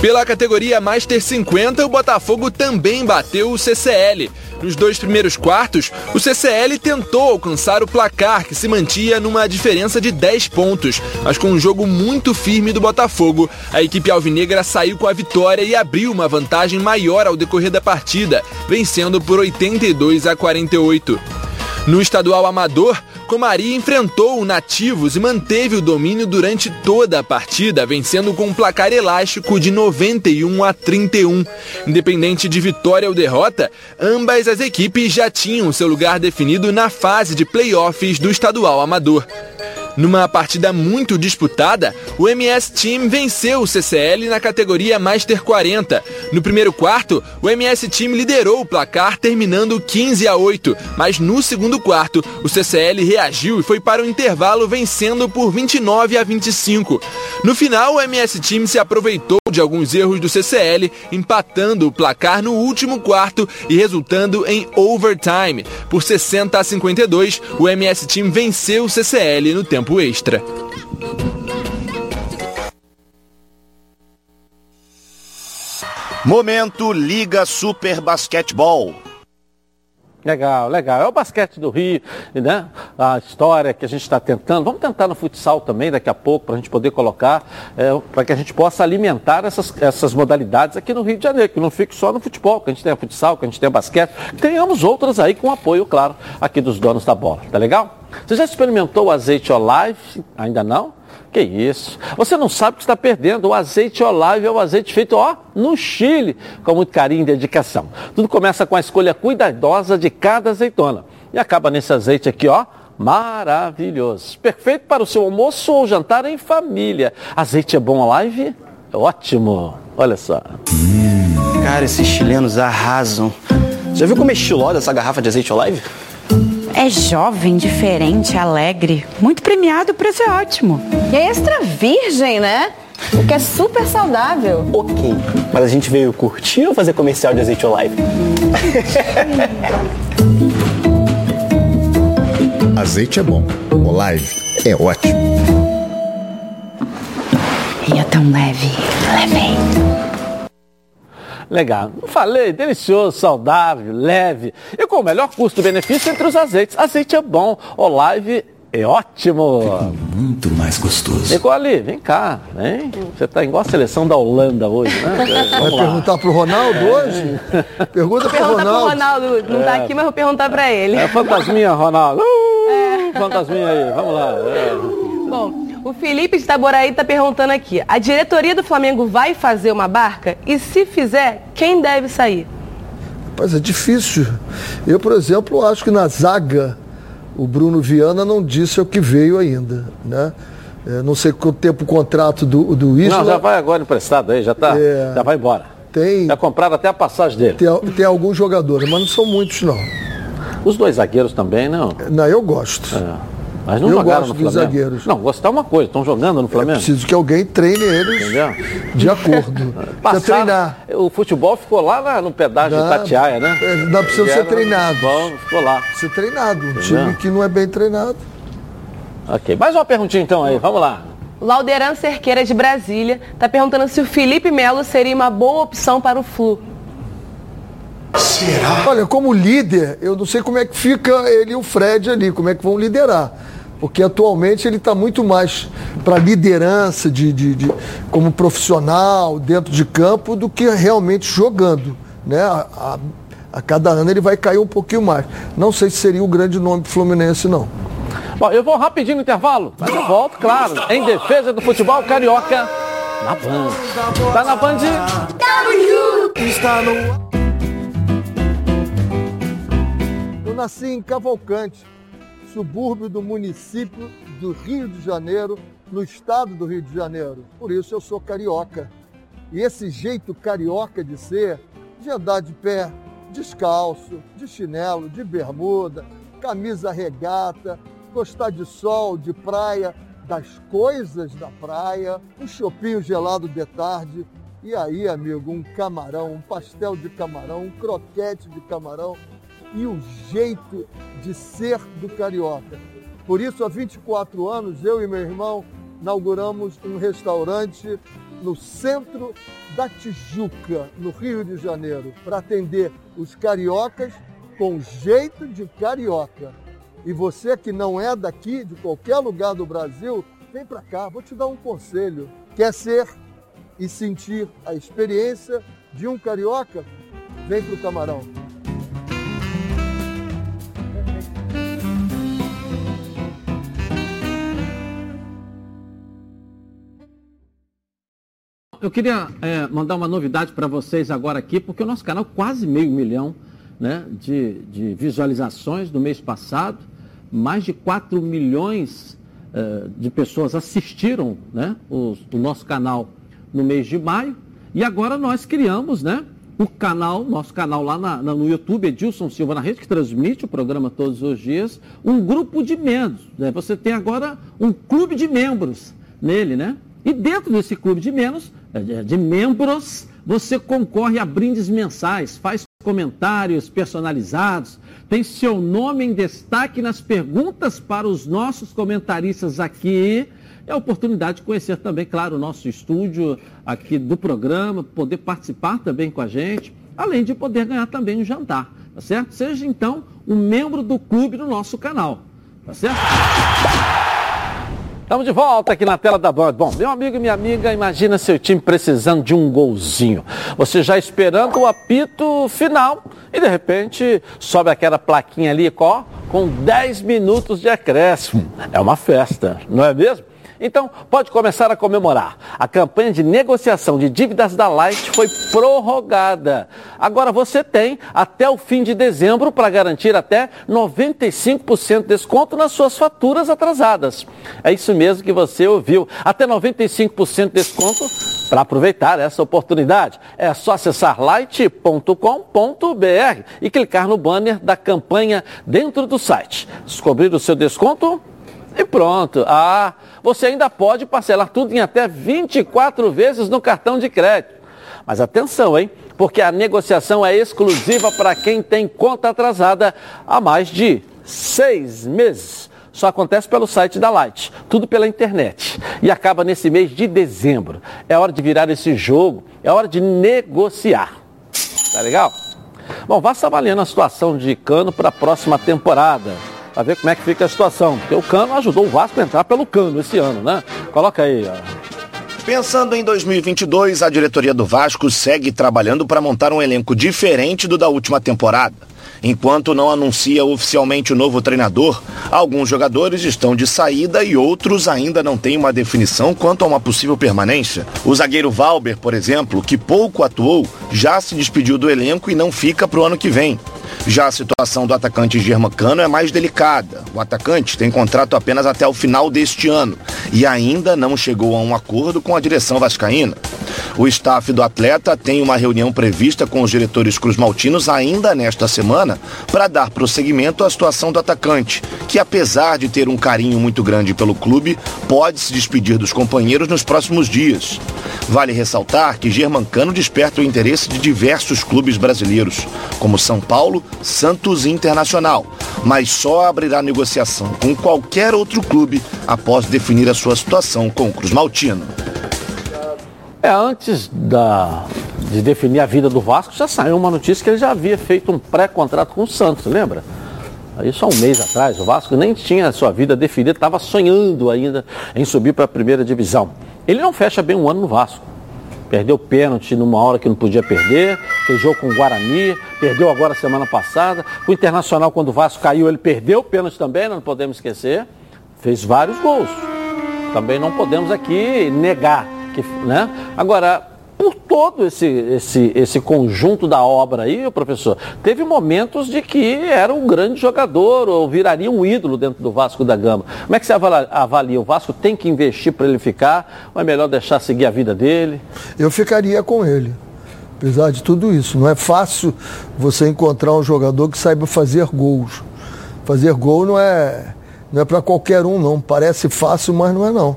Pela categoria Master 50, o Botafogo também bateu o CCL. Nos dois primeiros quartos, o CCL tentou alcançar o placar, que se mantinha numa diferença de 10 pontos, mas com um jogo muito firme do Botafogo, a equipe alvinegra saiu com a vitória e abriu uma vantagem maior ao decorrer da partida, vencendo por 82 a 48. No estadual amador, Comari enfrentou o Nativos e manteve o domínio durante toda a partida, vencendo com um placar elástico de 91 a 31. Independente de vitória ou derrota, ambas as equipes já tinham seu lugar definido na fase de playoffs do estadual amador. Numa partida muito disputada, o MS Team venceu o CCL na categoria Master 40. No primeiro quarto, o MS Team liderou o placar, terminando 15 a 8, mas no segundo quarto, o CCL reagiu e foi para o intervalo vencendo por 29 a 25. No final, o MS Team se aproveitou de alguns erros do CCL, empatando o placar no último quarto e resultando em overtime. Por 60 a 52, o MS Team venceu o CCL no tempo extra. Momento Liga Super Basquetebol. Legal, legal. É o basquete do Rio, né? A história que a gente está tentando. Vamos tentar no futsal também daqui a pouco, para a gente poder colocar, é, para que a gente possa alimentar essas, essas modalidades aqui no Rio de Janeiro, que não fique só no futebol, que a gente tenha futsal, que a gente tenha basquete, que tenhamos outras aí com apoio, claro, aqui dos donos da bola. Tá legal? Você já experimentou o azeite Olive? Ainda não? Que isso? Você não sabe o que está perdendo. O azeite Olive é o azeite feito, ó, no Chile, com muito carinho e dedicação. Tudo começa com a escolha cuidadosa de cada azeitona. E acaba nesse azeite aqui, ó, maravilhoso. Perfeito para o seu almoço ou jantar em família. Azeite é bom Olive? Ótimo. Olha só. Cara, esses chilenos arrasam. Já viu como é estilosa essa garrafa de azeite Olive? É jovem, diferente, alegre. Muito premiado, o preço é ótimo. E é extra virgem, né? O que é super saudável. Ok, mas a gente veio curtir ou fazer comercial de azeite Olive? [LAUGHS] Azeite é bom, Olive é ótimo. E é tão leve, leve. Legal. Não falei, delicioso, saudável, leve e com o melhor custo-benefício entre os azeites. Azeite é bom, Olive é ótimo. Muito mais gostoso. Nicole, vem cá, vem. Você está igual a seleção da Holanda hoje, né? Vai [LAUGHS] Vamos lá. perguntar pro Ronaldo hoje? Pergunta pro Pergunta pro Ronaldo. Ronaldo, não tá É. aqui, mas vou perguntar pra ele. É fantasminha, Ronaldo. Uh, [LAUGHS] Fantasminha aí, vamos lá. É. Bom, o Felipe de Itaboraí tá perguntando aqui. A diretoria do Flamengo vai fazer uma barca? E se fizer, quem deve sair? Mas é difícil. Eu, por exemplo, acho que na zaga o Bruno Viana não disse o que veio ainda, né? É, não sei quanto tempo o contrato do, do Isla. Não, já vai agora emprestado aí, já tá. É. Já vai embora. Tem, Já compraram até a passagem dele. tem, tem alguns jogadores, mas não são muitos, não. Os dois zagueiros também, não. Não, eu gosto. É. Mas não Eu jogaram gosto no dos Flamengo. zagueiros. Não, gostar é uma coisa, estão jogando no Flamengo. Preciso que alguém treine eles Entendeu? de acordo. [LAUGHS] Passaram- treinar. O futebol ficou lá na- no pedágio de Dá- Tatiaia, né? é, dá precisa ser treinado. Bom, ficou lá. Ser treinado. Um Entendeu? time que não é bem treinado. Ok. Mais uma perguntinha então aí, vamos lá. Lauderan Cerqueira de Brasília tá perguntando se o Felipe Melo seria uma boa opção para o Flu. Olha, como líder, eu não sei como é que fica ele e o Fred ali, como é que vão liderar. Porque atualmente ele está muito mais para liderança de, de- de- como profissional dentro de campo do que realmente jogando. Né? A, a- a cada ano ele vai cair um pouquinho mais. Não sei se seria o grande nome do Fluminense, não. Bom, eu vou rapidinho no intervalo, mas eu volto, claro, em defesa do futebol carioca na Band. Tá na Band? Está no. Eu nasci em Cavalcante, subúrbio do município do Rio de Janeiro, no estado do Rio de Janeiro. Por isso eu sou carioca. E esse jeito carioca de ser, de andar de pé, descalço, de chinelo, de bermuda, camisa regata, gostar de sol, de praia, das coisas da praia, um chopinho gelado de tarde. E aí, amigo, um camarão, um pastel de camarão, um croquete de camarão e o jeito de ser do carioca. Por isso, há 24 anos, eu e meu irmão inauguramos um restaurante no centro da Tijuca, no Rio de Janeiro, para atender os cariocas com jeito de carioca. E você que não é daqui, de qualquer lugar do Brasil, vem para cá, vou te dar um conselho. Quer ser e sentir a experiência de um carioca? Vem para o Camarão. Eu queria é, mandar uma novidade para vocês agora aqui, porque o nosso canal quase meio milhão né, de, de visualizações no mês passado, mais de 4 milhões é, de pessoas assistiram né, o, o nosso canal no mês de maio, e agora nós criamos né, o canal, nosso canal lá na- na- no YouTube, Edilson Silva na Rede, que transmite o programa todos os dias, um grupo de membros. né? Você tem agora um clube de membros nele, né? E dentro desse clube de membros, eh, de membros, você concorre a brindes mensais, faz comentários personalizados, tem seu nome em destaque nas perguntas para os nossos comentaristas aqui. É a oportunidade de conhecer também, claro, o nosso estúdio aqui do programa, poder participar também com a gente, além de poder ganhar também um jantar, tá certo? Seja então um membro do clube no nosso canal, tá certo? Estamos de volta aqui na tela da Band. Bom, meu amigo e minha amiga, imagina seu time precisando de um golzinho. Você já esperando o apito final e de repente sobe aquela plaquinha ali, ó, com 10 minutos de acréscimo. É uma festa, não é mesmo? Então, pode começar a comemorar. A campanha de negociação de dívidas da Light foi prorrogada. Agora você tem até o fim de dezembro para garantir até 95% de desconto nas suas faturas atrasadas. É isso mesmo que você ouviu. Até 95% de desconto Para aproveitar essa oportunidade, é só acessar light.com.br e clicar no banner da campanha dentro do site. Descobrir o seu desconto e pronto. Ah, você ainda pode parcelar tudo em até 24 vezes no cartão de crédito. Mas atenção, hein? Porque a negociação é exclusiva para quem tem conta atrasada há mais de seis meses. Só acontece pelo site da Light, tudo pela internet. E acaba nesse mês de dezembro. É hora de virar esse jogo, é hora de negociar. Tá legal? Bom, vá avaliando a situação de Cano para a próxima temporada. Para ver como é que fica a situação. Porque o Cano ajudou o Vasco a entrar pelo Cano esse ano, né? Coloca aí. Pensando em 2022, a diretoria do Vasco segue trabalhando para montar um elenco diferente do da última temporada. Enquanto não anuncia oficialmente o novo treinador, alguns jogadores estão de saída e outros ainda não têm uma definição quanto a uma possível permanência. O zagueiro Valber, por exemplo, que pouco atuou, já se despediu do elenco e não fica para o ano que vem. Já a situação do atacante Germancano é mais delicada. O atacante tem contrato apenas até o final deste ano e ainda não chegou a um acordo com a direção vascaína. O staff do atleta tem uma reunião prevista com os diretores cruzmaltinos ainda nesta semana para dar prosseguimento à situação do atacante, que apesar de ter um carinho muito grande pelo clube, pode se despedir dos companheiros nos próximos dias. Vale ressaltar que Germancano desperta o interesse de diversos clubes brasileiros, como São Paulo, Santos e Internacional, mas só abrirá negociação com qualquer outro clube após definir a sua situação com o Cruz Maltino. É, antes da, de definir a vida do Vasco, já saiu uma notícia que ele já havia feito um pré-contrato com o Santos, lembra? Isso há um mês atrás, o Vasco nem tinha sua vida definida, estava sonhando ainda em subir para a primeira divisão. Ele não fecha bem um ano no Vasco. Perdeu pênalti numa hora que não podia perder, fez jogo com o Guarani, perdeu agora semana passada. O Internacional, quando o Vasco caiu, ele perdeu pênalti também, não podemos esquecer. Fez vários gols. Também não podemos aqui negar que, né? Agora, por todo esse, esse, esse conjunto da obra aí, professor, teve momentos de que era um grande jogador ou viraria um ídolo dentro do Vasco da Gama. Como é que você avalia? avalia? O Vasco tem que investir para ele ficar ou é melhor deixar seguir a vida dele? Eu ficaria com ele. Apesar de tudo isso, não é fácil você encontrar um jogador que saiba fazer gols. Fazer gol não é, não é para qualquer um, não. Parece fácil, mas não é não.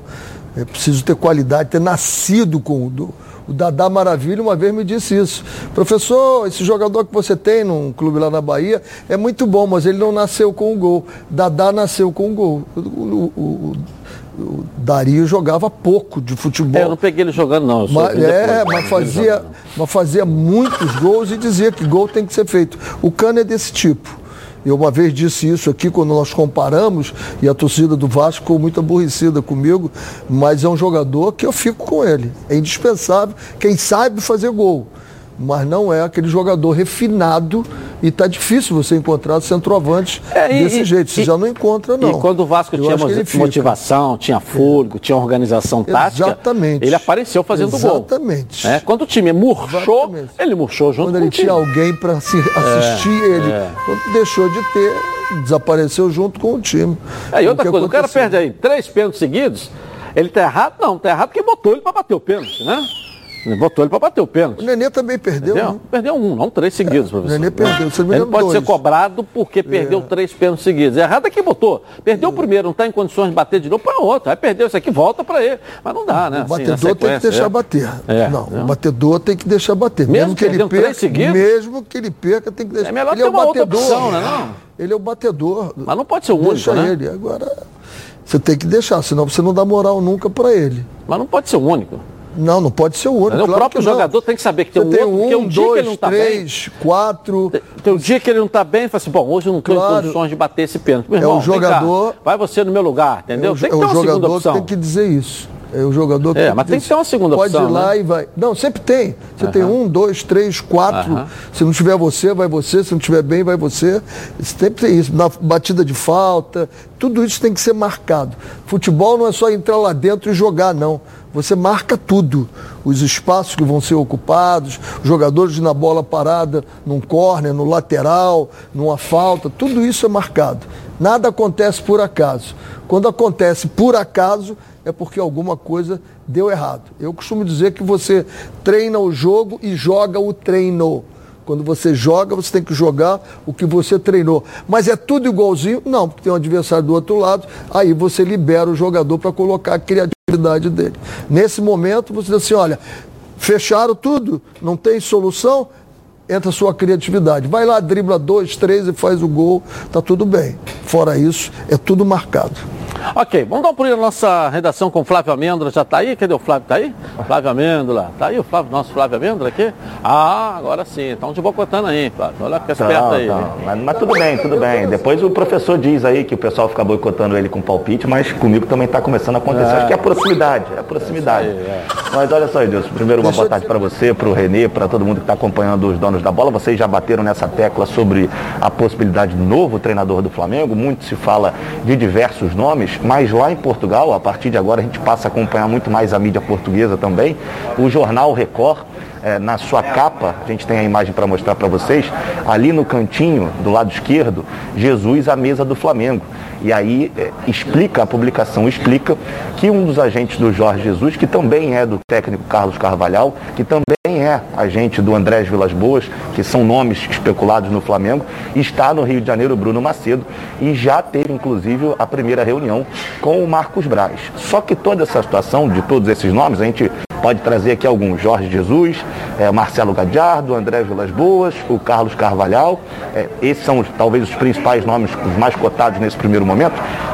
É preciso ter qualidade, ter nascido com o. O Dadá Maravilha uma vez me disse isso. Professor, esse jogador que você tem num clube lá na Bahia é muito bom, mas ele não nasceu com o gol. Dadá nasceu com o gol. O, o, o, o Dario jogava pouco de futebol. É, eu não peguei ele jogando, não. Mas, é, mas fazia, mas fazia muitos gols e dizia que gol tem que ser feito. O Cano é desse tipo. Eu uma vez disse isso aqui quando nós comparamos e a torcida do Vasco ficou muito aborrecida comigo, mas é um jogador que eu fico com ele. É indispensável. Quem sabe fazer gol mas não é aquele jogador refinado e tá difícil você encontrar centroavante é, desse e, jeito. Você e, já não encontra, não. E quando o Vasco Eu tinha motivação, tinha fôlego, é. tinha organização tática, Exatamente. ele apareceu fazendo Exatamente. gol. Exatamente. É, quando o time murchou, Exatamente. ele murchou junto quando com ele tinha alguém para assistir é, ele, é. quando deixou de ter, desapareceu junto com o time. É, e outra coisa, aconteceu. o cara perde aí três pênaltis seguidos, ele tá errado? Não, tá errado porque botou ele para bater o pênalti, né? Botou ele para bater o pênalti. O Nenê também perdeu. Perdeu, né? perdeu um, não três seguidos, é, professor. O Nenê perdeu. Você ele pode dois. ser cobrado porque perdeu é. três pênaltis seguidos. Errado é que botou. Perdeu é. o primeiro, não está em condições de bater de novo para outro. Aí perdeu isso aqui, volta para ele. Mas não dá, né? O assim, batedor tem que deixar é. bater. É, não, o batedor tem que deixar bater. Mesmo, mesmo que ele perca, mesmo que ele perca, tem que deixar. É melhor ele ter é uma batedor, outra opção, né? Não? Ele é o batedor. Mas não pode ser o único, Deixa né? ele. Agora, você tem que deixar, senão você não dá moral nunca para ele. Mas não pode ser o único. Não, não pode ser o único. Claro o próprio jogador tem que saber que tem Você um tem outro, um, um dia dois, que ele não está três, bem. quatro. Tem, tem um dia que ele não está bem, fala assim, bom, hoje eu não tenho claro. condições de bater esse pênalti. Meu irmão, é o jogador. Cá, vai você no meu lugar, entendeu? É o, tem que ter é uma segunda opção. tem que dizer isso. É o jogador que é, tem mas tem que ter uma segunda pode opção. Pode ir lá né? e vai. Não, sempre tem. Você tem um, dois, três, quatro. Se não tiver você, vai você. Se não tiver bem, vai você. Sempre tem isso. Na batida de falta, tudo isso tem que ser marcado. Futebol não é só entrar lá dentro e jogar, não. Você marca tudo. Os espaços que vão ser ocupados, os jogadores na bola parada, num córner, no lateral, numa falta, tudo isso é marcado. Nada acontece por acaso. Quando acontece por acaso, é porque alguma coisa deu errado. Eu costumo dizer que você treina o jogo e joga o treino. Quando você joga, você tem que jogar o que você treinou. Mas é tudo igualzinho? Não, porque tem um adversário do outro lado, aí você libera o jogador para colocar a criatividade dele. Nesse momento, você diz assim: olha, fecharam tudo, não tem solução, entra a sua criatividade. Vai lá, dribla dois, três e faz o gol, tá tudo bem. Fora isso, é tudo marcado. Ok, vamos dar um pulinho na nossa redação com o Flávio Amêndola. Já está aí? Cadê o Flávio? Está aí? Flávio Amêndola. Está aí o Flávio, nosso Flávio Amêndola aqui? Ah, agora sim. Estão de bocotando aí, Flávio. Olha, fica esperto aí. Mas, mas tudo bem, tudo bem. Depois o professor diz aí que o pessoal fica boicotando ele com palpite, mas comigo também está começando a acontecer. É. Acho que é a proximidade, é a proximidade. Mas olha só, Edilson, primeiro uma boa tarde para você, para o Renê, para todo mundo que está acompanhando os donos da bola. Vocês já bateram nessa tecla sobre a possibilidade de novo treinador do Flamengo. Muito se fala de diversos nomes, mas lá em Portugal, a partir de agora a gente passa a acompanhar muito mais a mídia portuguesa também. O jornal Record é, na sua capa, a gente tem a imagem para mostrar para vocês, ali no cantinho, do lado esquerdo, Jesus à mesa do Flamengo. E aí é, explica, a publicação explica que um dos agentes do Jorge Jesus, que também é do técnico Carlos Carvalhal, que também é agente do Andrés Vilas Boas, que são nomes especulados no Flamengo, está no Rio de Janeiro, Bruno Macedo, e já teve inclusive a primeira reunião com o Marcos Braz. Só que toda essa situação de todos esses nomes, a gente pode trazer aqui alguns, Jorge Jesus, é, Marcelo Gadiardo, André Vilas Boas, o Carlos Carvalhal, é, esses são talvez os principais nomes, os mais cotados nesse primeiro momento.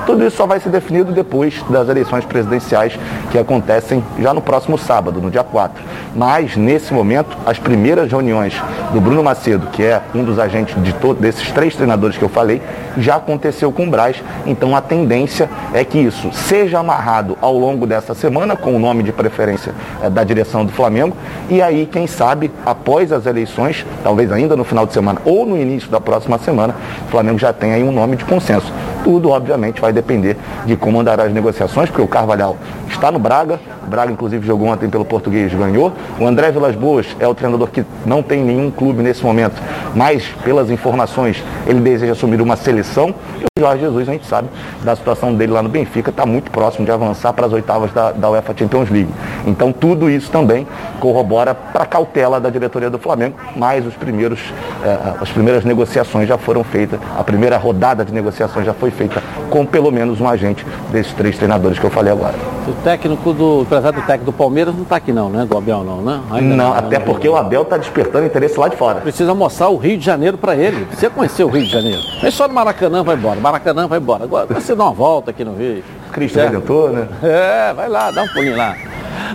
Tudo isso só vai ser definido depois das eleições presidenciais que acontecem já no próximo sábado, no dia 4. Mas, nesse momento, as primeiras reuniões do Bruno Macedo, que é um dos agentes de todos desses três treinadores que eu falei, já aconteceu com o Braz. Então, a tendência é que isso seja amarrado ao longo dessa semana, com o nome de preferência é, da direção do Flamengo. E aí, quem sabe, após as eleições, talvez ainda no final de semana ou no início da próxima semana, o Flamengo já tem aí um nome de consenso. Tudo, obviamente, vai depender de como andarão as negociações, porque o Carvalhal está no Braga, Braga, inclusive, jogou ontem pelo português, ganhou. O André Vilas Boas é o treinador que não tem nenhum clube nesse momento, mas, pelas informações, ele deseja assumir uma seleção. E o Jorge Jesus, a gente sabe da situação dele lá no Benfica, está muito próximo de avançar para as oitavas da, da UEFA Champions League. Então, tudo isso também corrobora para a cautela da diretoria do Flamengo, mas os primeiros, eh, as primeiras negociações já foram feitas, a primeira rodada de negociações já foi feita com pelo menos um agente desses três treinadores que eu falei agora. O técnico do, empresário do técnico do Palmeiras não está aqui não, né? Do Abel não, né? Ainda não, até porque o Abel está despertando interesse lá de fora. Precisa mostrar o Rio de Janeiro para ele. Precisa conhecer o Rio de Janeiro. Nem só no Maracanã vai embora. Maracanã vai embora. Agora você dá uma volta aqui no Rio. Cristo Certo? Redentor, né? É, vai lá, dá um pulinho lá.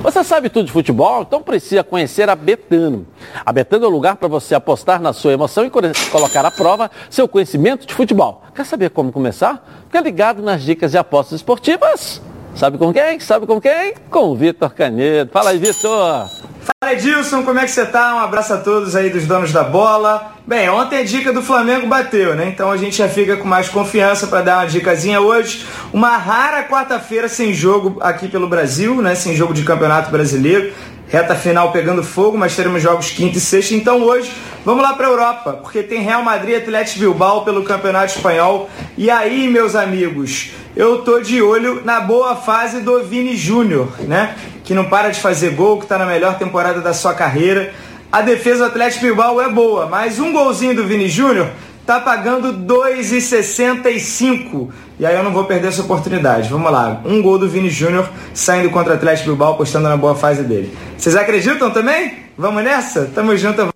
Você sabe tudo de futebol? Então precisa conhecer a Betano. A Betano é o lugar para você apostar na sua emoção e co- colocar à prova seu conhecimento de futebol. Quer saber como começar? Fica ligado nas dicas de apostas esportivas. Sabe com quem? Sabe com quem? Com o Vitor Canedo. Fala aí, Vitor. Fala Edilson, como é que você tá? Um abraço a todos aí dos donos da bola. Bem, ontem a dica do Flamengo bateu, né? Então a gente já fica com mais confiança para dar uma dicasinha hoje. Uma rara quarta-feira sem jogo aqui pelo Brasil, né? Sem jogo de campeonato brasileiro. Reta final pegando fogo, mas teremos jogos quinta e sexta. Então hoje vamos lá para Europa, porque tem Real Madrid Atlético Bilbao pelo Campeonato Espanhol. E aí, meus amigos, eu tô de olho na boa fase do Vini Júnior, né? Que não para de fazer gol, que tá na melhor temporada da sua carreira. A defesa do Atlético Bilbao é boa, mas um golzinho do Vini Júnior tá pagando 2,65. E aí eu não vou perder essa oportunidade. Vamos lá. Um gol do Vini Júnior saindo contra o Atlético Bilbao, apostando na boa fase dele. Vocês acreditam também? Vamos nessa? Tamo junto.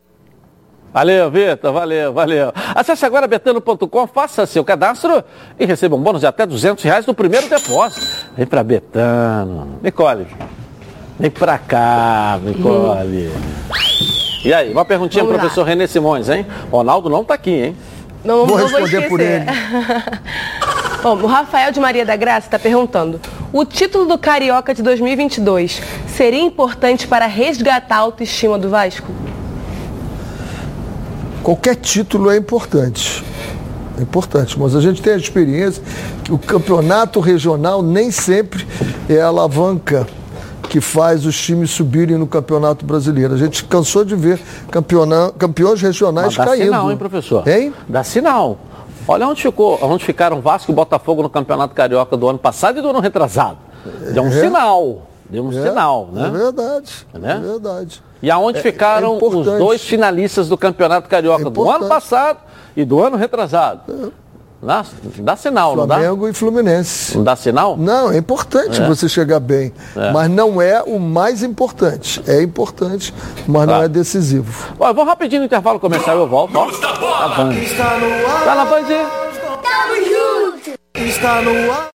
Valeu, Vitor, valeu, valeu. Acesse agora betano.com, faça seu cadastro e receba um bônus de até 200 reais no primeiro depósito. Vem pra Betano. Nicole, vem pra cá, Nicole. E aí, uma perguntinha Vamos pro professor René Simões, hein? Ronaldo não tá aqui, hein? Não, Vou responder por esquecer. [LAUGHS] Bom, o Rafael de Maria da Graça está perguntando: o título do Carioca de 2022 seria importante para resgatar a autoestima do Vasco? Qualquer título é importante. É importante, mas a gente tem a experiência que o campeonato regional nem sempre é alavanca que faz os times subirem no campeonato brasileiro. A gente cansou de ver campeona- campeões regionais Mas dá caindo. sinal, hein, professor? Hein? Dá sinal. Olha onde, ficou, onde ficaram Vasco e Botafogo no Campeonato Carioca do ano passado e do ano retrasado. Deu um É. sinal. Deu um É, sinal, né? É verdade. Né? É verdade. E aonde É- ficaram é os importante. dois finalistas do Campeonato Carioca do importante. ano passado e do ano retrasado? Dá, dá sinal, não dá? Flamengo e Fluminense. Não dá sinal? Não, é importante É. você chegar bem. É. Mas não é o mais importante. É importante, mas não Tá. é decisivo. Ó, eu vou rapidinho no intervalo comercial eu volto. Ó. Tá Band. Tá na Band. Tamo junto. Está no ar.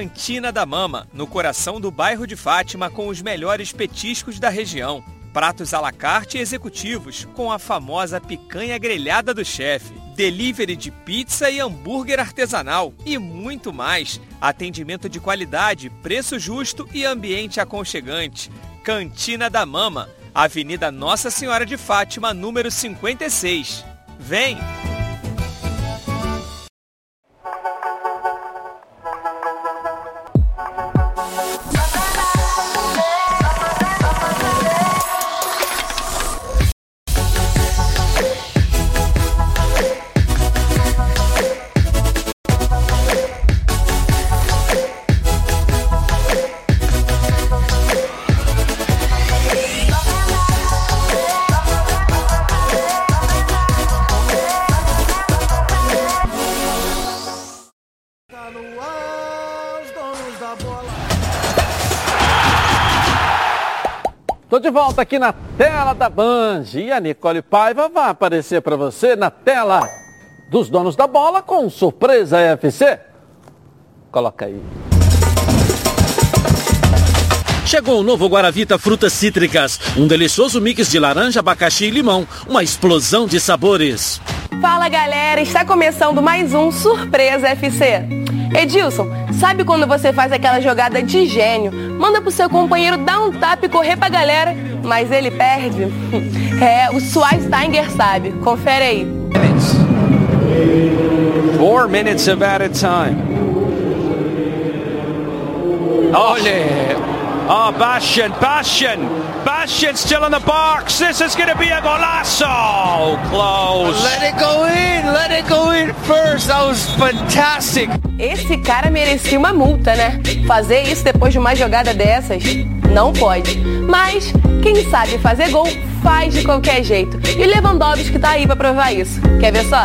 Cantina da Mama, no coração do bairro de Fátima, com os melhores petiscos da região. Pratos à la carte e executivos, com a famosa picanha grelhada do chefe. Delivery de pizza e hambúrguer artesanal e muito mais. Atendimento de qualidade, preço justo e ambiente aconchegante. Cantina da Mama, Avenida Nossa Senhora de Fátima, número 56. Vem! Tô de volta aqui na tela da Band e a Nicole Paiva vai aparecer para você na tela dos donos da bola com surpresa FC. Coloca aí. Chegou o novo Guaravita Frutas Cítricas, um delicioso mix de laranja, abacaxi e limão, uma explosão de sabores. Fala galera, está começando mais um Surpresa FC. Edilson, sabe quando você faz aquela jogada de gênio, manda pro seu companheiro dar um tapa e correr pra galera, mas ele perde? [LAUGHS] É, o Schweinsteiger sabe. Confere aí. Four minutes of added time. Ole. Oh, Bastian, Bastian. Bastian still in the box. This is going to be a golazo. Close. Let it go in. Let it go in first. That was fantastic. Esse cara merecia uma multa, né? Fazer isso depois de uma jogada dessas, não pode. Mas quem sabe fazer gol, faz de qualquer jeito. E o Lewandowski tá aí pra provar isso. Quer ver só?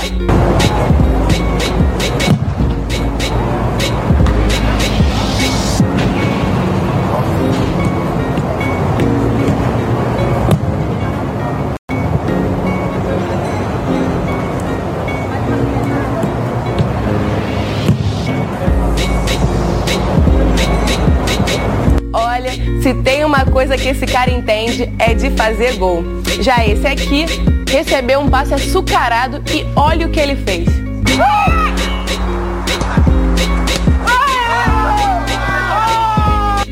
Uma coisa que esse cara entende é de fazer gol. Já esse aqui recebeu um passe açucarado e olha o que ele fez.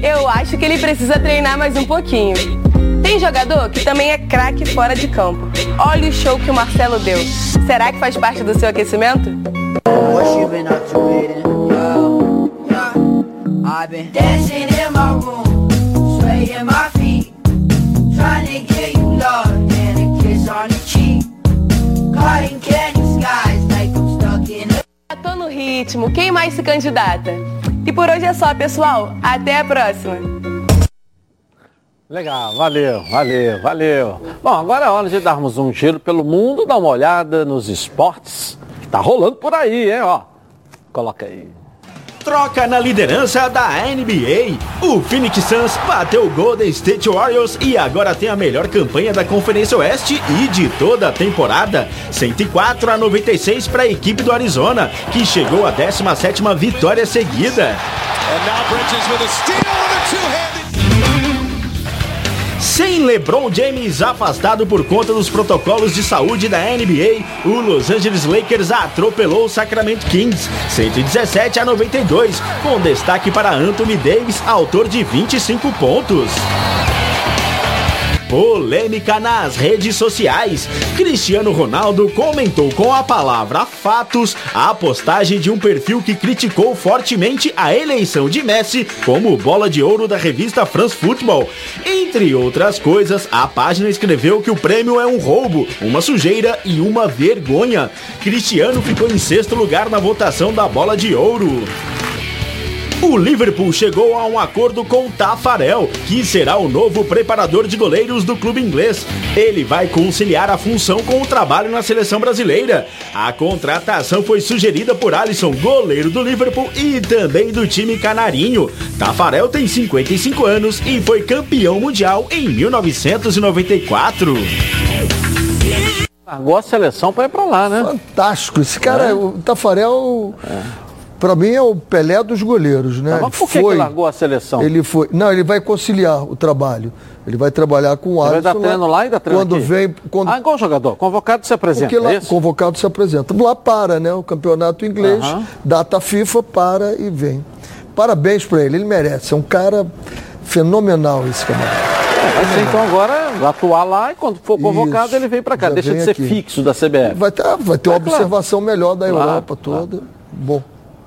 Eu acho que ele precisa treinar mais um pouquinho. Tem jogador que também é craque fora de campo. Olha o show que o Marcelo deu. Será que faz parte do seu aquecimento? What ritmo. Quem mais se candidata? E por hoje é só, pessoal. Até a próxima. Legal, valeu, valeu, valeu. Bom, agora é hora de darmos um giro pelo mundo, dar uma olhada nos esportes. que Tá rolando por aí, hein, ó. Coloca aí. Troca na liderança da NBA. O Phoenix Suns bateu o Golden State Warriors e agora tem a melhor campanha da Conferência Oeste e de toda a temporada. 104 a 96 para a equipe do Arizona, que chegou à 17ª vitória seguida. Sem LeBron James afastado por conta dos protocolos de saúde da NBA, o Los Angeles Lakers atropelou o Sacramento Kings 117 a 92, com destaque para Anthony Davis, autor de 25 pontos. Polêmica nas redes sociais. Cristiano Ronaldo comentou com a palavra fatos a postagem de um perfil que criticou fortemente a eleição de Messi como bola de ouro da revista France Football. Entre outras coisas, a página escreveu que o prêmio é um roubo, uma sujeira e uma vergonha. Cristiano ficou em sexto lugar na votação da bola de ouro. O Liverpool chegou a um acordo com Tafarel, que será o novo preparador de goleiros do clube inglês. Ele vai conciliar a função com o trabalho na seleção brasileira. A contratação foi sugerida por Alisson, goleiro do Liverpool e também do time canarinho. Tafarel tem 55 anos e foi campeão mundial em 1994. Largou a seleção para ir para lá, né? Fantástico. Esse cara, É. o Tafarel, pra mim, é o Pelé dos goleiros, né? Tá, mas por que que largou a seleção? Ele foi. Não, ele vai conciliar o trabalho. Ele vai trabalhar com o Ele vai Alisson. dar treino lá e dar treino Quando aqui? vem. Quando... Ah, igual jogador. Convocado se apresenta, Porque lá, é convocado se apresenta. Lá para, né? O campeonato inglês, Aham. data FIFA, para e vem. Parabéns para ele, ele merece. É um cara fenomenal esse camarada. Vai ser então agora atuar lá e quando for convocado Isso. ele vem para cá. Deixa de ser aqui. fixo da CBF. Vai ter, vai ter uma É claro. observação melhor da Claro, Europa toda. Bom.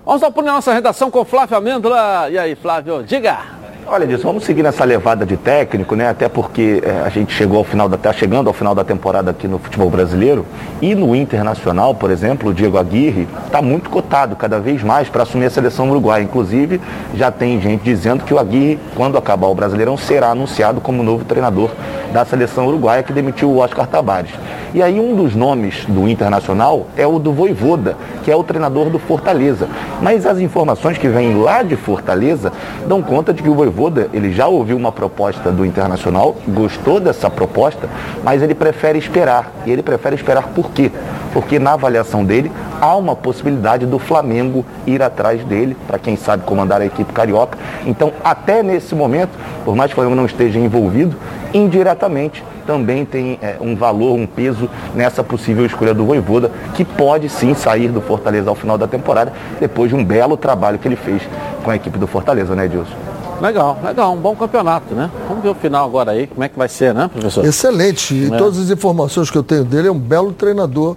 Vamos dar para a nossa redação com Flávio Amêndola. E aí, Flávio, diga. Olha, Edilson, vamos seguir nessa levada de técnico, né? Até porque é, a gente chegou ao final da, tá chegando ao final da temporada aqui no futebol brasileiro e no internacional, por exemplo, o Diego Aguirre está muito cotado cada vez mais para assumir a seleção uruguaia. Inclusive, já tem gente dizendo que o Aguirre, quando acabar o Brasileirão, será anunciado como novo treinador da seleção uruguaia que demitiu o Oscar Tabares. E aí um dos nomes do Internacional é o do Voivoda, que é o treinador do Fortaleza. Mas as informações que vêm lá de Fortaleza dão conta de que o Voivoda, ele já ouviu uma proposta do Internacional, gostou dessa proposta, mas ele prefere esperar. E ele prefere esperar por quê? Porque na avaliação dele há uma possibilidade do Flamengo ir atrás dele, para quem sabe comandar a equipe carioca. Então, até nesse momento, por mais que o Flamengo não esteja envolvido, indiretamente também tem é, um valor, um peso nessa possível escolha do Voivoda, que pode sim sair do Fortaleza ao final da temporada, depois de um belo trabalho que ele fez com a equipe do Fortaleza, né, Edilson? Legal, legal, um bom campeonato, né? Vamos ver o final agora aí, como é que vai ser, né, professor? Excelente. E É. todas as informações que eu tenho dele, é um belo treinador.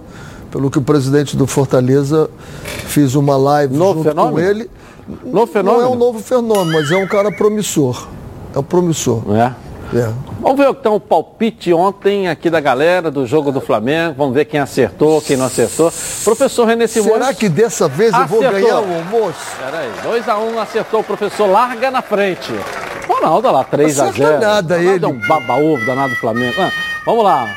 Pelo que o presidente do Fortaleza fiz uma live junto fenômeno? com ele. Novo fenômeno? Não é um novo fenômeno, mas é um cara promissor. É um promissor. É. É. Vamos ver então o palpite ontem aqui da galera do jogo do Flamengo. Vamos ver quem acertou, quem não acertou. Professor René Simões. Será que dessa vez eu vou ganhar o almoço? Peraí, 2x1 acertou o professor, larga na frente. Ronaldo olha lá, 3x0. Acerta nada Ronaldo ele. é um baba-ovo danado do Flamengo. Ah, vamos lá.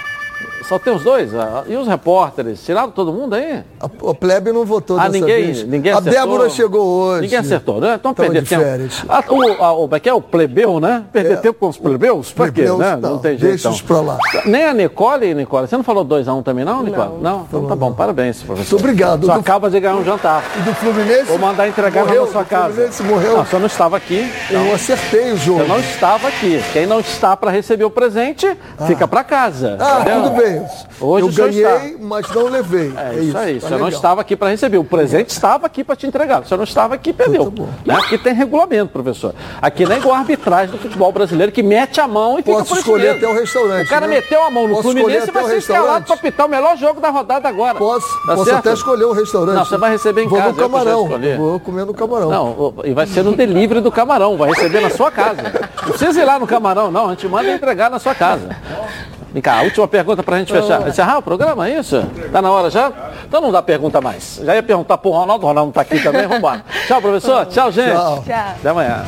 Só tem os dois? Ah, E os repórteres? Tiraram todo mundo aí? A, a plebe não votou Ah, dessa ninguém, vez. ninguém a acertou? Débora chegou hoje. Ninguém acertou, né? Então perder de tempo. Ah, o, a, o, como é que é? o plebeu, né? Perder tempo com os plebeus? Pra quê? Né? não, Não tem jeito. deixa então. os pra lá. Nem a Nicole, Nicole. Você não falou 2x1 também, não, Nicole? Não? Então tá bom, parabéns, professor. Muito obrigado. Só Do- acaba de ganhar um jantar. E do Fluminense? Vou mandar entregar morreu, na sua casa. Fluminense morreu. Não, você não estava aqui. Eu acertei o jogo. Você não estava aqui. Quem não está para receber o presente, fica para casa. Ah, entendeu? tudo bem. Hoje eu o ganhei, está. mas não levei. É isso aí. tá Você não estava aqui para receber. O presente estava aqui para te entregar. Você não estava aqui, perdeu. Né? Aqui tem regulamento, professor. Aqui é igual a arbitragem do futebol brasileiro que mete a mão e fica Posso por isso escolher até o restaurante, O cara né? meteu a mão no Posso Fluminense e vai o ser escalado para pitar o melhor jogo da rodada agora. Posso, Tá posso certo? até escolher um restaurante. Não, você vai receber em Vou casa. no camarão. Vou comer no camarão. Não, o- e vai ser no delivery do camarão, vai receber na sua casa. Não precisa ir lá no camarão, não. A gente manda entregar na sua casa. Vem cá, a última pergunta pra gente fechar. Encerrar o programa, é isso? Tá na hora já? Então não dá pergunta mais. Já ia perguntar pro Ronaldo, o Ronaldo não tá aqui também, vamos embora. Tchau, professor. Tchau, gente. Tchau. Até amanhã.